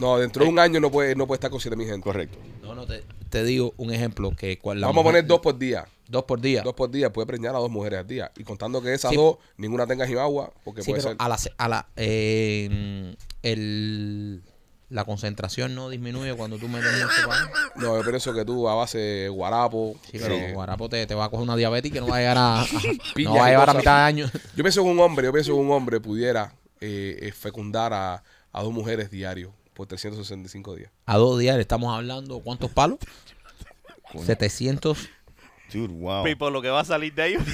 No, dentro de un año no puede, no puede estar con siete mil gente. Correcto. No, no, te, te digo un ejemplo que cual la Vamos a mujer- poner dos por día. dos por día. Dos por día puede preñar a dos mujeres al día. Y contando que esas Sí. dos, ninguna tenga agua, porque Sí, puede pero ser. a la, se- a la eh, el, la concentración no disminuye cuando tú metes mucho pan. No, yo pienso que tú a base de guarapo. Sí, pero eh, Guarapo te, te va a coger una diabetes que no va a llegar a, a- Piña no va a y llegar a cosas. mitad de año. Yo pienso que un hombre, yo pienso que un hombre pudiera eh, eh, fecundar a, a dos mujeres diario por 365 días. A dos días le estamos hablando, ¿cuántos palos? 700. Dude, wow. Pipo, lo que va a salir de ahí.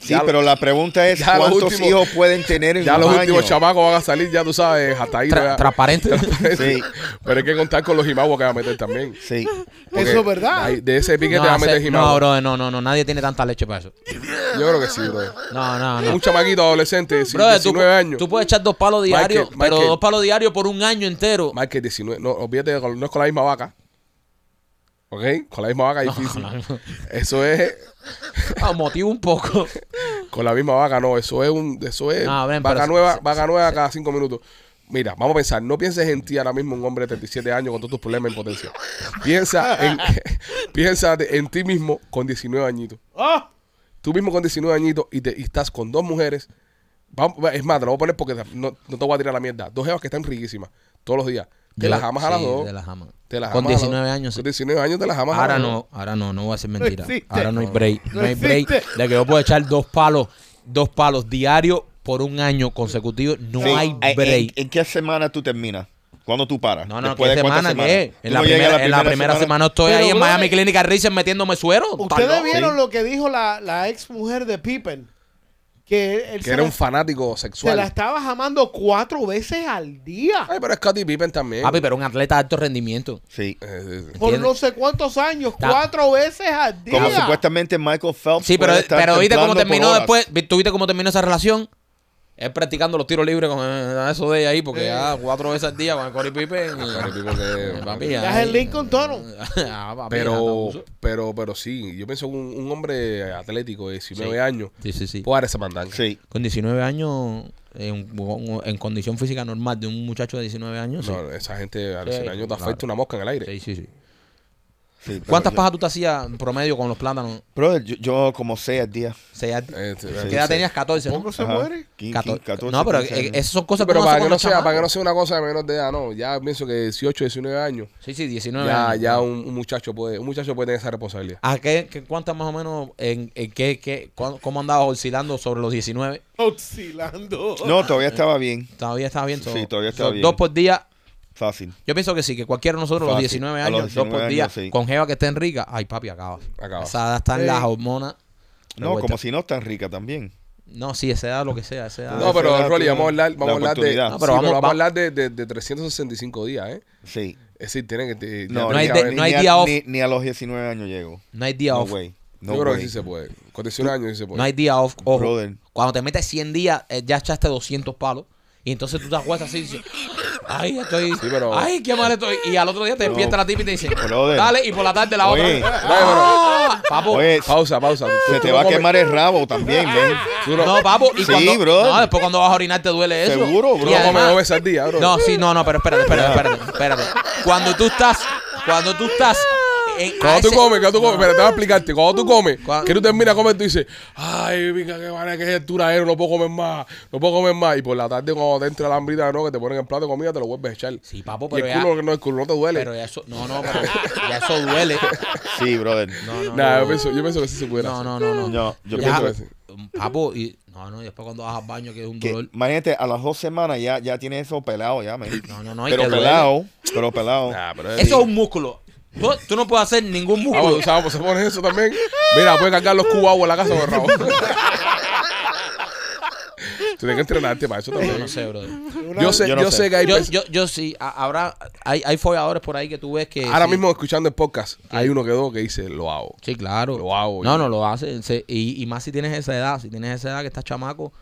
Sí, Ya lo- pero la pregunta es cuántos últimos- hijos pueden tener en Ya un los año? últimos chamacos van a salir, ya tú sabes, hasta ahí. Tra- ya- transparente. Sí. Pero hay que contar con los jimaguas que va a meter también. Sí. Porque Eso es verdad. de ese pique no, te va a meter hace- jimagua. no, bro, no, no, no, nadie tiene tanta leche para eso. Yo creo que sí, bro. No, no, no. Un chamaquito adolescente de Brother, tú, 19 años. tú puedes echar dos palos diarios, Michael, pero Michael. dos palos diarios por un año entero. Michael 19. No, olvídate, no es con la misma vaca. ¿Ok? Con la misma vaca No, difícil. Eso es. Ah, motivo un poco. Con la misma vaca, no. Eso es un. Eso es. No, ven, vaca se- nueva, se- vaca nueva cada cinco minutos. Mira, vamos a pensar. No pienses en ti ahora mismo, un hombre de 37 años con todos tus problemas en potencia. Piensa en, piensa en ti mismo con 19 añitos. ¡Ah! Tú mismo con 19 añitos y, te, y estás con dos mujeres. Vamos- es más, te lo voy a poner porque no, no te voy a tirar la mierda. Dos jevas que están riquísimas todos los días. Te Yo- las amas a las sí, dos. Te las amas. Te las Con amas a las 19 dos. años, sí. Con 19 años te las amas a Ahora las dos. no, ahora no, no voy a decir mentira. ahora no hay break. No, No hay break existe. de que yo puedo echar dos palos, dos palos diarios por un año consecutivo. No Sí. hay ¿En- break. ¿En, en qué semana tú terminas? ¿Cuándo tú paras? No, no, ¿Después ¿qué de semana qué? En ¿Tú la, primera, a en la primera semana estoy Pero, ahí en Miami Clinical Research metiéndome suero. ¿Estás Ustedes vieron Sí. lo que dijo la, la ex mujer de Pippen. Que él Que se, era la, un fanático se sexual. la estaba jamando cuatro veces al día. Ay, pero Scottie Pippen también. Papi, pero un atleta de alto rendimiento. Sí. Eh, eh, eh. Por no sé cuántos años. Ta- Cuatro veces al día. Como supuestamente Michael Phelps Sí, pero, pero viste cómo terminó horas. después. ¿Tú viste cómo terminó esa relación? Él practicando los tiros libres con eh, eso de ella ahí, porque ya cuatro veces al día con el Corey Pippen. Papi, Ya es ahí- el Lincoln Tunnel. Ah, papi, ya Pero, pero, pero sí, yo pienso que un, un hombre atlético de 19 Sí. años Sí, sí, sí. puede dar esa mandanga. Sí. Con 19 años, en, en condición física normal de un muchacho de 19 años, sí. No, esa gente a los Sí, 100 años te claro. afecta una mosca en el aire. Sí, sí, sí. Sí, ¿Cuántas yo- pajas tú te hacías en promedio con los plátanos? Brother, yo, yo como seis al día. Seis a- Eh, Sí. ¿Qué edad tenías? 14, ¿no? ¿Cómo se Ajá. muere? Quin- Cator- quin- 14, no, pero 15 eh, años. esas son cosas pero uno para que, no sea, para que no sea una cosa de menor de edad, no. Ya pienso que 18, 19 años, Sí, sí, 19 ya, años. ya un, un muchacho puede, un muchacho puede tener esa responsabilidad. ¿A qué, qué- cuántas más o menos, en, en qué, qué, cómo andabas oscilando sobre los 19? Oscilando. No, todavía estaba bien. Todavía estaba bien. so- Sí, todavía estaba so, bien. Dos por día. Fácil. Yo pienso que sí, que cualquiera de nosotros, los Fácil. 19 A los años, dos 19 por día, años, sí. con jeva que estén rica, ay papi, acabas. Acabas. Esa edad están Sí. las hormonas. No, revueltas. como si no tan rica también. No, sí, esa edad, lo que sea, esa edad. No, pero esa edad Rolly, vamos a hablar, vamos a hablar de, sí, No, pero pero vamos, vamos- a hablar de, de, de 365 días, ¿eh? Sí. Es decir, tienen que... te- No, No hay de- no hay a, día off. Ni, ni a los 19 años llego. No hay día No off. way. No Yo creo way. que sí se puede. Con 19 años sí se puede. No hay día off. Ojo, Brother. cuando te metes 100 días, eh, ya echaste 200 palos. Y entonces tú te acuestas así y dices, ay, estoy, pero- ay, qué mal estoy. Y al otro día te despierta la tipa y te dice, Brother. dale, y por la tarde la Oye. otra. Ah, papo. Oye, Pausa, pausa. Se tú te no va a quemar el rabo también, ven. No, No, papo. Y Sí, cuando, bro. No, después cuando vas a orinar te duele eso. Seguro, bro. no veces al día, bro. No, sí, no, no, pero espérate, espérate, espérate, espérate. Cuando tú estás, cuando tú estás en, a Cuando tú ese- comes, cuando tú comes, espera, te voy a explicarte. Cuando tú comes, Cuando- que tú terminas de comer, tú dices, ay, venga, qué manera que es el no puedo comer más, no puedo comer más. Y por la tarde, cuando te entra la hambrita, ¿no? Que te ponen en plato de comida, te lo vuelves a echar. Sí, papo, y pero el ya, culo, no, el culo no te duele. pero ya eso, no, no, pero ya eso duele. Sí, brother. No, no, Nah, no. yo, pienso, yo pienso que sí se puede No, hacer. no, no, no. No, yo Ya, pienso que sí. Papo, y no, no, y después cuando vas al baño que es un Que, dolor. imagínate, a las dos semanas ya, ya tienes eso pelado ya. No, no, no, y pero te duele. pelado, pero pelado. Nah, pero Eso es un músculo. Tú, tú no puedes hacer ningún Vamos, músculo. tú sabes cómo se pone eso también. Mira, puedes cargar los agua en la casa con el rabo. Tienes que entrenarte para eso Yo también. no sé, brother. Yo sé, Yo yo, no sé. sé que hay Yo, yo, yo sí, habrá, hay, hay folladores por ahí que tú ves que. Ahora sí. mismo escuchando el podcast, hay uno que dos que dice, lo hago. Sí, claro. Lo hago, No, yo. no, lo hace. y, y más si tienes esa edad, si tienes esa edad que estás chamaco,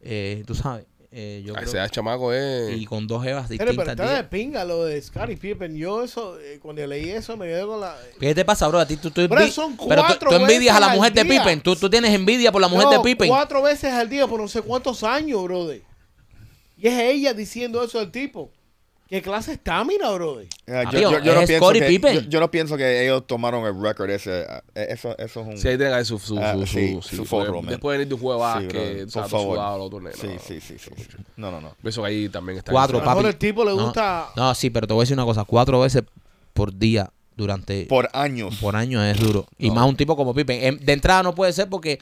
eh, tú sabes. Eh, yo A creo- chamaco es... y con dos jevas Pero, pero distintas. está de pinga lo de Scottie Pippen. Yo eso, eh, cuando leí eso, me quedé con la... ¿Qué te pasa, bro? A ti tú, tú envi- son pero tú, envidias a la mujer de. Pippen. Tú, tú tienes envidia por la mujer No, de Pippen. cuatro veces al día por no sé cuántos años, brother. Y es ella diciendo eso al tipo. ¿Qué clase de estamina, brother? Pienso que, Pippen. yo, yo no pienso que ellos tomaron el récord ese. ah, Eso, eso es un. Sí, ahí tienen ahí su, su, su, sí, su- su sí, forro, porque man. Después de venir de un juego Sí, o sea, favor. sudado, los torneos. Sí, no. sí, sí, sí. No, no, no. Pienso que ahí también está. Cuatro, A lo mejor papi. el tipo le No, gusta... No, sí, pero te voy a decir una cosa. Cuatro veces por día durante... Por años. por año es duro. Y más un tipo como Pippen. Em, De entrada no puede ser porque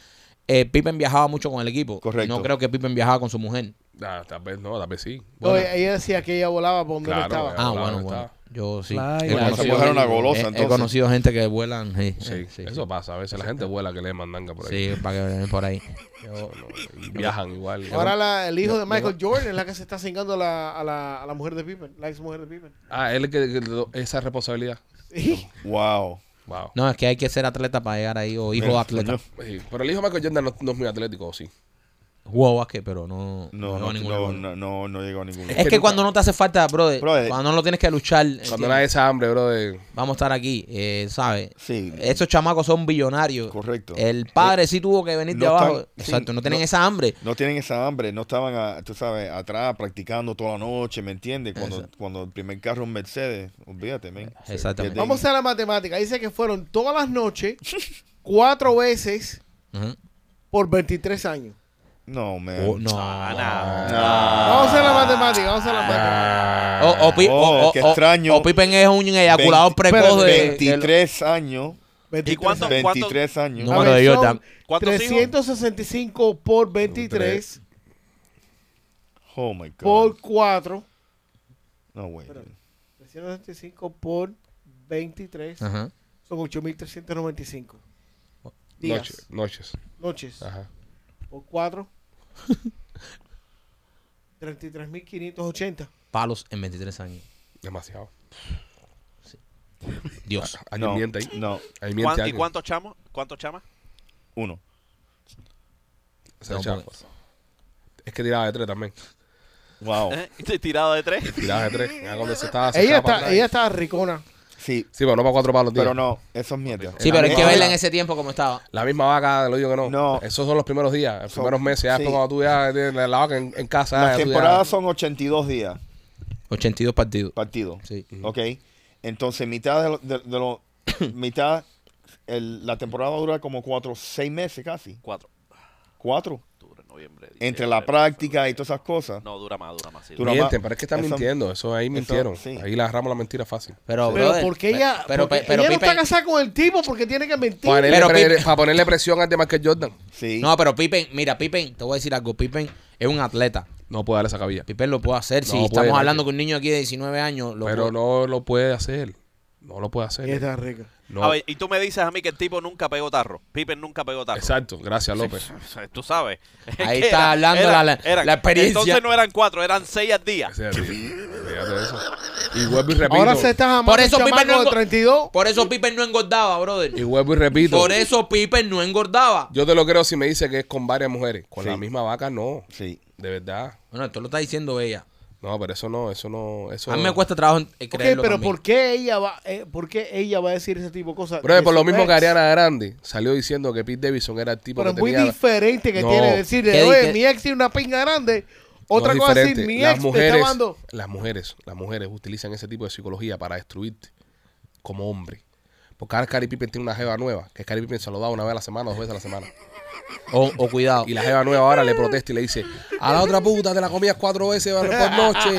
eh, Pippen viajaba mucho con el equipo. Correcto. No creo que Pippen viajaba con su mujer. Ah, tal vez no, tal vez sí. Bueno. Oye, ella decía que ella volaba por donde Claro, estaba. Ah, bueno, bueno. Yo sí. Fly, He conocido, mujer era una he- golosa, he, entonces. conocido gente que vuelan. Sí, Sí, sí, sí, eso pasa. A veces la gente vuela que le mandanga por ahí. Sí, para que vean por ahí. Yo, no, y viajan igual. Ahora la- el hijo de Michael Jordan es la que se está cingando a la, a la, a la mujer de Pippen, la ex mujer de Pippen. Ah, él es que, que esa responsabilidad. Sí. Wow. Wow. No, es que hay que ser atleta para llegar ahí o hijo de atleta. Sí, Pero el hijo de Michael Jordan no, no es muy atlético, ¿o sí. Jugó básquet, pero no, No, llegó no, a ningún no, lugar. no, no, no llegó a ningún Es lugar. que, que cuando no te hace falta, brother, Brother. cuando no lo tienes que luchar, Cuando ¿entiendes? nadie esa hambre, bro, de... vamos a estar aquí, eh, ¿sabes? Sí. Estos chamacos son billonarios. Correcto. El padre sí tuvo que venir de no abajo. están- sí, Exacto, no tienen no- esa hambre. No tienen esa hambre, no estaban, a- tú sabes, atrás practicando toda la noche, ¿me entiendes? Cuando, Exacto. cuando el primer carro es un Mercedes, olvídate, men. Exactamente. Vamos a la matemática. Dice que fueron todas las noches, cuatro veces por 23 años. No, man. Oh, no. Ah, nah. Vamos a hacer la matemática, vamos a hacer la matemática. O, o, Pi- Oh, o- o- qué o- extraño. o Pippen es un eyaculador Veinte- precoz de, espérate, de- 23 años. 23 ¿Y cuánto- años. 23 años. No. A Número ver, de son Jordan. ¿Cuántos hijos? 365 por 23 Oh my God. por 4. No, güey. 365 por 23 Ajá. son 8.395 días. Noche, noches. Noches. Ajá. Por 4. 33.580. Palos en 23 años. Demasiado. Dios. Alguien no, miente ahí. No, Ahí miente ¿Cuán- ¿Y alguien. cuántos chamos? ¿Cuántos chamas? uno. No, porque- Es que tiraba de tres también. Wow. ¿Eh? Estoy tirado de tres. Tiraba de tres. Ya cuando se estaba... se Ella echaba para está, atrás. ella está ricona. Sí, Sí, pero no para cuatro palos, tío. pero no, eso es mierda. Sí, pero hay que verla en ese tiempo como estaba. La misma vaca, lo digo que no. No. Esos son los primeros días, los Son- primeros meses. Ya sí. después cuando tú ya tienes la la vaca en, en casa. Las ya tú ya- temporadas son 82 días 82 partidos. partido. Sí. ¿Ok? Entonces, mitad de lo, de, de lo- mitad, el- la temporada dura como cuatro, seis meses casi. Cuatro. Cuatro. Noviembre. Entre la práctica y todas esas cosas. No, dura más, dura más. sí. Dura Mienten, más. pero es que están Eso- mintiendo. Eso ahí mintieron. sí. Ahí le agarramos la mentira fácil. Pero, Pero brother, porque ella, pero, porque pero ella no Pippen- está casada con el tipo porque tiene que mentir. Para ponerle, Pero pre- Pippen- para ponerle presión al de Michael Jordan. Sí. No, pero Pippen, mira, Pippen, te voy a decir algo. Pippen es un atleta. No puede darle esa cabilla. Pippen lo puede hacer. No si puede, estamos hablando hay con un niño aquí de 19 años, lo Pero puede- no lo puede hacer. No lo puede hacer. Está rica. No. A ver, y tú me dices a mí que el tipo nunca pegó tarro. Pippen nunca pegó tarro. Exacto. Gracias, López. Tú sabes. Ahí está hablando la- la- la experiencia. Entonces no eran cuatro, eran seis al día. Eso. Y vuelvo y repito. Ahora se está Por eso Pippen no- de 32. Por eso Pippen no engordaba, brother. Y vuelvo y repito. Por eso Pippen no engordaba. Yo te lo creo si me dice que es con varias mujeres. Con Sí. la misma vaca, no. Sí. De verdad. Bueno, esto lo está diciendo ella. No, pero eso no, eso no, eso. A mí me cuesta trabajo eh, creerlo pero también. ¿por qué ella va, eh, por qué ella va a decir ese tipo de cosas? De por lo mismo ex? que Ariana Grande salió diciendo que Pete Davidson era el tipo Pero es que muy tenía. diferente que No. tiene decirle, ¿Qué di- oye, mi ex tiene una pinga grande. Otra No, cosa es decir, mi las ex mujeres, está dando. las mujeres, las mujeres utilizan ese tipo de psicología para destruirte como hombre. Porque ahora Cari Pippen tiene una jeva nueva, que Cari Pippen se lo da una vez a la semana, dos veces a la semana. O, o cuidado. Y la jeva nueva ahora le protesta y le dice, a la otra puta te la comías cuatro veces por noche.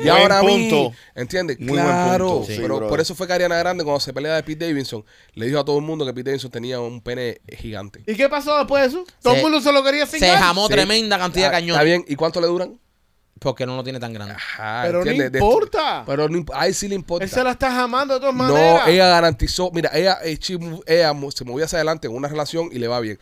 Y Buen ahora a mí. punto. ¿Entiendes? Muy buen claro. punto, sí, pero por eso fue que Ariana Grande cuando se pelea de Pete Davidson, le dijo a todo el mundo que Pete Davidson tenía un pene gigante. ¿Y qué pasó después de eso? Todo Se- el mundo se lo quería Se cingar. jamó Sí. tremenda cantidad de Ah, cañones. ¿Está bien? ¿Y cuánto le duran? Porque no lo tiene tan grande. Ajá, Pero no importa. Pero no imp- a él sí le importa. Él se la está jamando de todas No, maneras. ella garantizó, mira, ella, eh, ella mo- se movió hacia adelante en una relación y le va bien.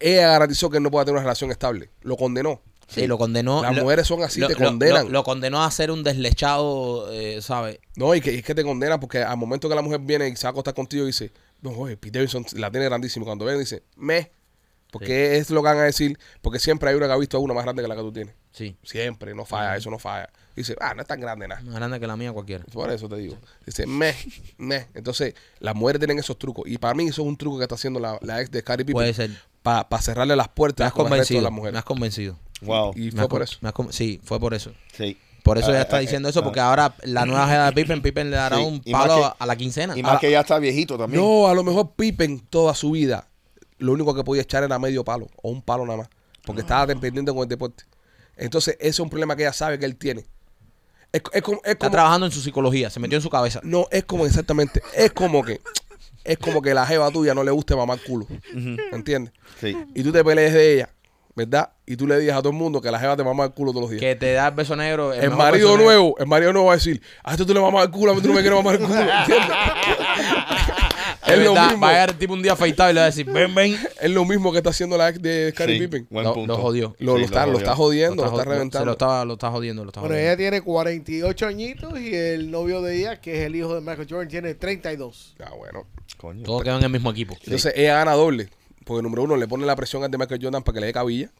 Ella garantizó que él no puede tener una relación estable. Lo condenó. Sí, lo condenó. Las lo- mujeres son así, lo- te condenan. Lo, lo condenó a ser un deslechado, eh, ¿sabes? No, y que, y es que te condenan porque al momento que la mujer viene y se va a acostar contigo y dice, no, oye, Pete Davidson la tiene grandísima. Cuando ven dice, me. Porque es lo que van a decir. Porque siempre hay una que ha visto a una más grande que la que tú tienes. Sí. Siempre, no falla, eso no falla. Dice, ah, no es tan grande nada. Más grande que la mía cualquiera. Por eso te digo. Dice, me, me. Entonces, las mujeres tienen esos trucos. Y para mí eso es un truco que está haciendo la, la ex de Carrie Puede Pippen ser. Para cerrarle las Me puertas has con el resto de convencido. las Me has convencido. Wow. Y Me fue has por eso. me has con- sí, fue por eso. Sí. por eso Ah, ella está ah, diciendo ah, eso, ah. porque ahora la nueva jeva de Pippen, Pippen le dará Sí, un palo que- a, a la quincena. Y más Ah. que ya está viejito también. No, a lo mejor Pippen toda su vida, lo único que podía echar era medio palo o un palo nada más, porque estaba dependiente con el deporte. Entonces, ese es un problema que ella sabe que él tiene. Es, es como, es Está trabajando en su psicología, se metió en su cabeza. no, es como exactamente, es como que, es como que la jeva tuya no le guste mamar culo, ¿entiendes? Sí. Y tú te pelees de ella, ¿verdad? Y tú le digas a todo el mundo que la jeva te mama el culo todos los días. Que te da el beso negro. El marido negro. nuevo, el marido nuevo va a decir, a esto tú le mamas el culo, a mí tú no me quieres mamar el culo, ¿entiendes? Es es lo verdad, mismo. va a llegar el tipo un día afeitado y le va a decir, ven, ven. Es lo mismo que está haciendo la ex de Scottie Sí, Pippen. buen Lo- punto. lo jodió. Lo, Sí, lo está, lo está jodiendo, lo está, jod- reventando. Se lo está, lo está jodiendo, lo está Bueno, jodiendo. ella tiene 48 añitos y el novio de ella, que es el hijo de Michael Jordan, tiene 32. Ah, bueno. Coño. Todos quedan en el mismo equipo. Entonces ella gana doble. Porque número uno, le pone la presión al de Michael Jordan para que le dé cabilla.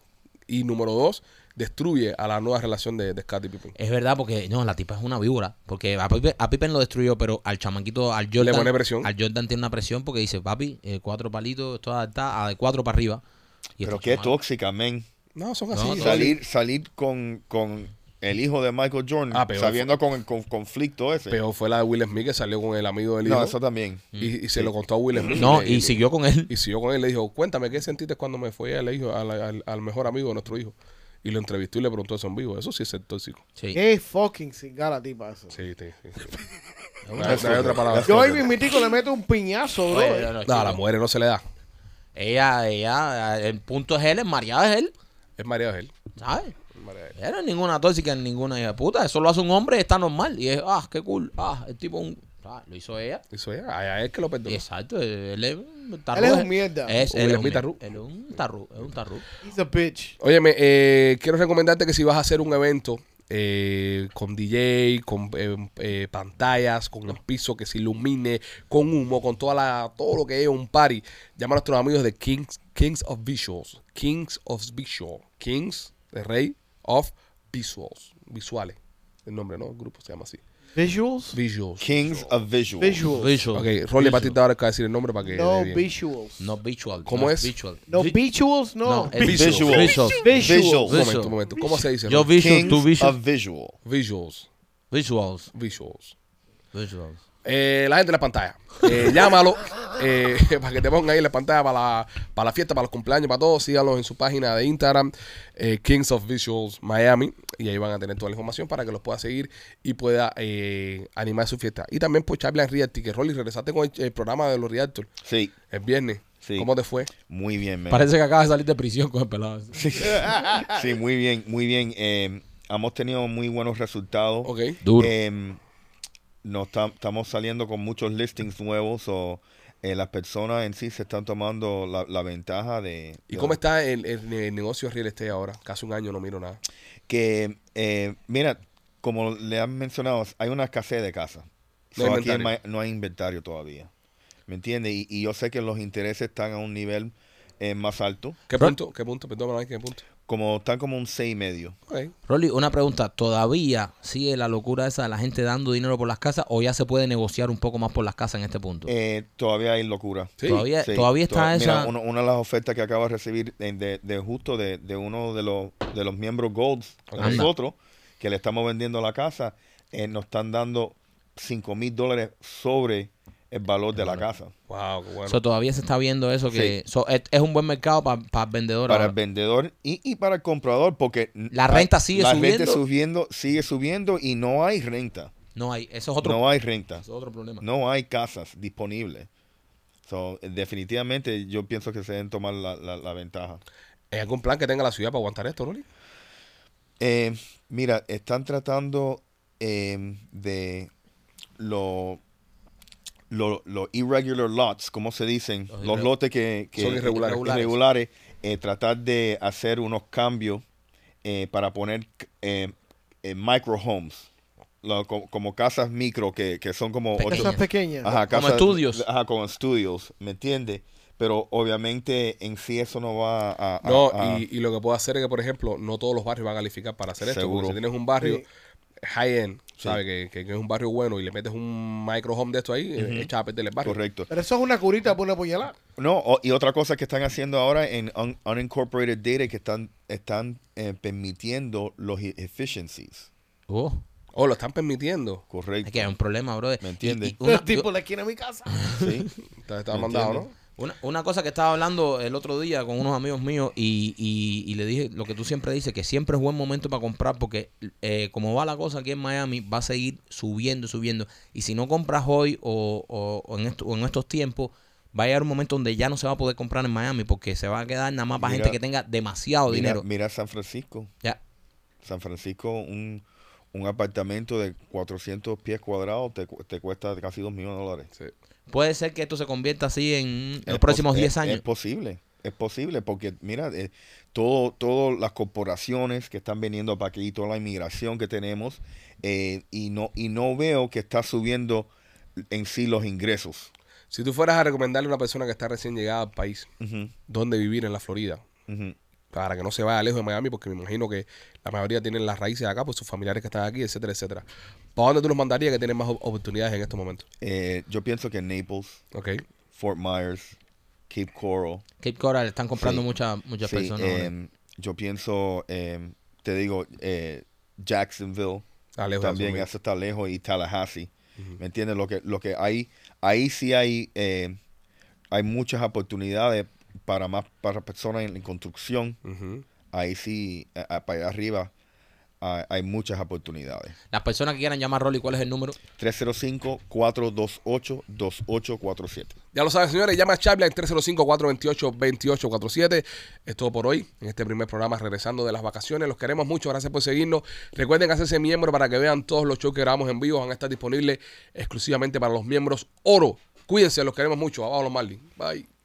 Y número dos, destruye a la nueva relación de, de Scottie Pippen. Es verdad, porque no, la tipa es una víbora. Porque a Pippen, a Pippen lo destruyó, pero al chamaquito, al Jordan. pone presión. Al Jordan tiene una presión porque dice, papi, eh, cuatro palitos, esto está a de cuatro para arriba. Y Pero estos qué tóxica, men. No, son así. no, Salir, salir con, con el hijo de Michael Jordan, Ah, peor sabiendo con el con- conflicto ese. Peor fue la de Will Smith que salió con el amigo del hijo. no, eso también. y, y se lo contó a Will Smith. No, Le- y siguió con él. Y siguió con él. Le dijo, cuéntame, ¿qué sentiste cuando me fue al, hijo, al, al- al mejor amigo de nuestro hijo? Y lo entrevistó y le preguntó eso en vivo. Eso sí es ser tóxico. Sí. Qué fucking cingada tipa eso. Sí, sí, sí. No no hay es- otra palabra. Yo ahí mismitico le meto un piñazo, bro. Oye, no, no, No, a las mujeres no se le da. Ella, ella, el punto es él, el mareado es él. Es María de él. ¿Sabes? Es María de él. Era ninguna tóxica, ninguna hija de puta. Eso lo hace un hombre y está normal. Y es, ah, qué cool. Ah, el tipo, un, ah, lo hizo ella. Eso es, a a él que lo perdonó. Exacto, él es un tarru. Él es un mierda. Es, él es un, tarru. él es un tarru. Es un tarru. He's a bitch. Óyeme, eh, quiero recomendarte que si vas a hacer un evento eh, con DJ, con eh, eh, pantallas, con el piso que se ilumine, con humo, con toda la, todo lo que es un party, llama a nuestros amigos de Kings, Kings of Visuals. Kings of Visual. Kings, de Rey of Visuals. Visuales. El nombre, ¿no? El grupo se llama así. Visuals? Visuals. Kings of Visual. Visuals. Visual. Ok, Rolly, te ahora decir el nombre para que. No dé bien. visuals. No visual. ¿Cómo no es? Visual. No Vi- visuals, no. No, es Visuals. visual. Visual. Visuals. Visuals. Un momento, un momento. ¿Cómo se dice? Yo Rolly? visual, Kings tú visual. of Visual. Visuals. Visuals. Visuals. Visuals. Eh, la gente de la pantalla. Eh, llámalo eh, para que te pongan ahí en la pantalla para la, para la fiesta, para los cumpleaños, para todos. Síganlos en su página de Instagram, eh, Kings of Visuals Miami. Y ahí van a tener toda la información para que los pueda seguir y pueda eh, animar su fiesta. Y también por Charlie Realty, que Rolly, regresaste con el, el programa de los Realtors Sí, el viernes. Sí. ¿Cómo te fue? muy bien, man. Parece que acaba de salir de prisión con el pelado. Sí, muy bien, muy bien. Eh, hemos tenido muy buenos resultados. Ok. Duro. Nos ta- estamos saliendo con muchos listings nuevos o eh, las personas en sí se están tomando la, la ventaja de, ¿Y de- cómo está el, el- el negocio real estate ahora? Casi un año no miro nada. que eh, mira como le han mencionado hay una escasez de casa No hay So, aquí no hay inventario todavía ¿me entiendes? Y, y yo sé que los intereses están a un nivel eh, más alto ¿Qué punto? ¿Qué punto? Perdón, ¿qué punto? Como están como un seis y medio Ok. Rolly, una pregunta. ¿Todavía sigue la locura esa de la gente dando dinero por las casas o ya se puede negociar un poco más por las casas en este punto? Eh, todavía hay locura Sí. todavía, Sí, todavía está toda- esa... Mira, uno- una de las ofertas que acabo de recibir de, de- de justo de, de uno de los, de los miembros Gold de Anda. nosotros, que le estamos vendiendo la casa, eh, nos están dando 5 mil dólares sobre el valor de la casa. Wow, qué bueno. So, todavía se está viendo eso que Sí. so, es, es un buen mercado para el vendedor. Para ahora. el vendedor y, y para el comprador, porque La renta sigue la subiendo. renta subiendo, sigue subiendo y no hay renta. No hay, eso es otro, No hay renta. eso es otro problema. No hay casas disponibles. So, definitivamente yo pienso que se deben tomar la, la- la ventaja. ¿Hay algún plan que tenga la ciudad para aguantar esto, Rolly? Eh, mira, están tratando eh, de lo, lo, lo irregular lots, como se dicen, Los los, lotes que, que- Son irregulares. irregulares, eh, tratar de hacer unos cambios eh, para poner eh, eh, micro homes, lo- co- como, casas micro que, que son como Pequeñas. Esas pequeñas. Ajá, Como casas- estudios. Ajá, como estudios, ¿me entiendes? Pero obviamente en sí eso no va a... a- No, a- y, y lo que puedo hacer es que, por ejemplo, no todos los barrios van a calificar para hacer esto. Seguro. Porque si tienes un barrio Sí. High-end, Sí. ¿sabes? Que, que- que es un barrio bueno y le metes un micro home de esto ahí, eh, echa a perder el barrio. Correcto. Pero eso es una curita por una puñalada. No, o- y otra cosa que están haciendo ahora en un- unincorporated data que están, están eh, permitiendo los e- efficiencies. Oh, Oh, lo están permitiendo. Correcto. es que hay un problema, brother. ¿Me entiendes? y una- El tipo le quiere a mi casa. Sí. Está, está ¿Me mandado, ¿no? Una, una cosa que estaba hablando el otro día con unos amigos míos y, y- y le dije lo que tú siempre dices, que siempre es buen momento para comprar porque eh, como va la cosa aquí en Miami, va a seguir subiendo, subiendo. Y si no compras hoy o, o- o en, esto- o en estos tiempos, va a llegar un momento donde ya no se va a poder comprar en Miami porque se va a quedar nada más para Mira- gente que tenga demasiado Mira, dinero. mira San Francisco. Ya. San Francisco, un, un apartamento de 400 pies cuadrados te, te cuesta casi 2 millones de dólares. Sí. Puede ser que esto se convierta así en los próximos pos- 10 es- años. Es posible, es posible, porque mira, eh, todo, todas las corporaciones que están viniendo para aquí, toda la inmigración que tenemos, eh, y no y no veo que está subiendo en sí los ingresos. Si tú fueras a recomendarle a una persona que está recién llegada al país Ujú, dónde vivir en la Florida, para que no se vaya lejos de Miami, porque me imagino que la mayoría tienen las raíces acá, por sus familiares que están aquí, etcétera, etcétera. ¿Para dónde tú los mandarías que tienen más op- oportunidades en estos momentos? Eh, yo pienso que Naples. Fort Myers, Cape Coral, Cape Coral están comprando Sí. muchas muchas sí, personas. em, yo pienso, em, te digo, eh, Jacksonville, también eso está lejos y Tallahassee me entiendes lo que lo que hay ahí sí hay eh, hay muchas oportunidades para más para personas en, en construcción ahí sí eh, eh, para allá arriba hay, hay muchas oportunidades Las personas que quieran llamar a Rolly, ¿cuál es el número? 305-428-2847 Ya lo saben, señores, llama a Charlie en 305-428-2847. Es todo por hoy en este primer programa regresando de las vacaciones. Los queremos mucho, gracias por seguirnos. Recuerden hacerse miembro para que vean todos los shows que grabamos en vivo. Van a estar disponibles exclusivamente para los miembros oro. Cuídense, los queremos mucho. Abajo los Marlin. Bye.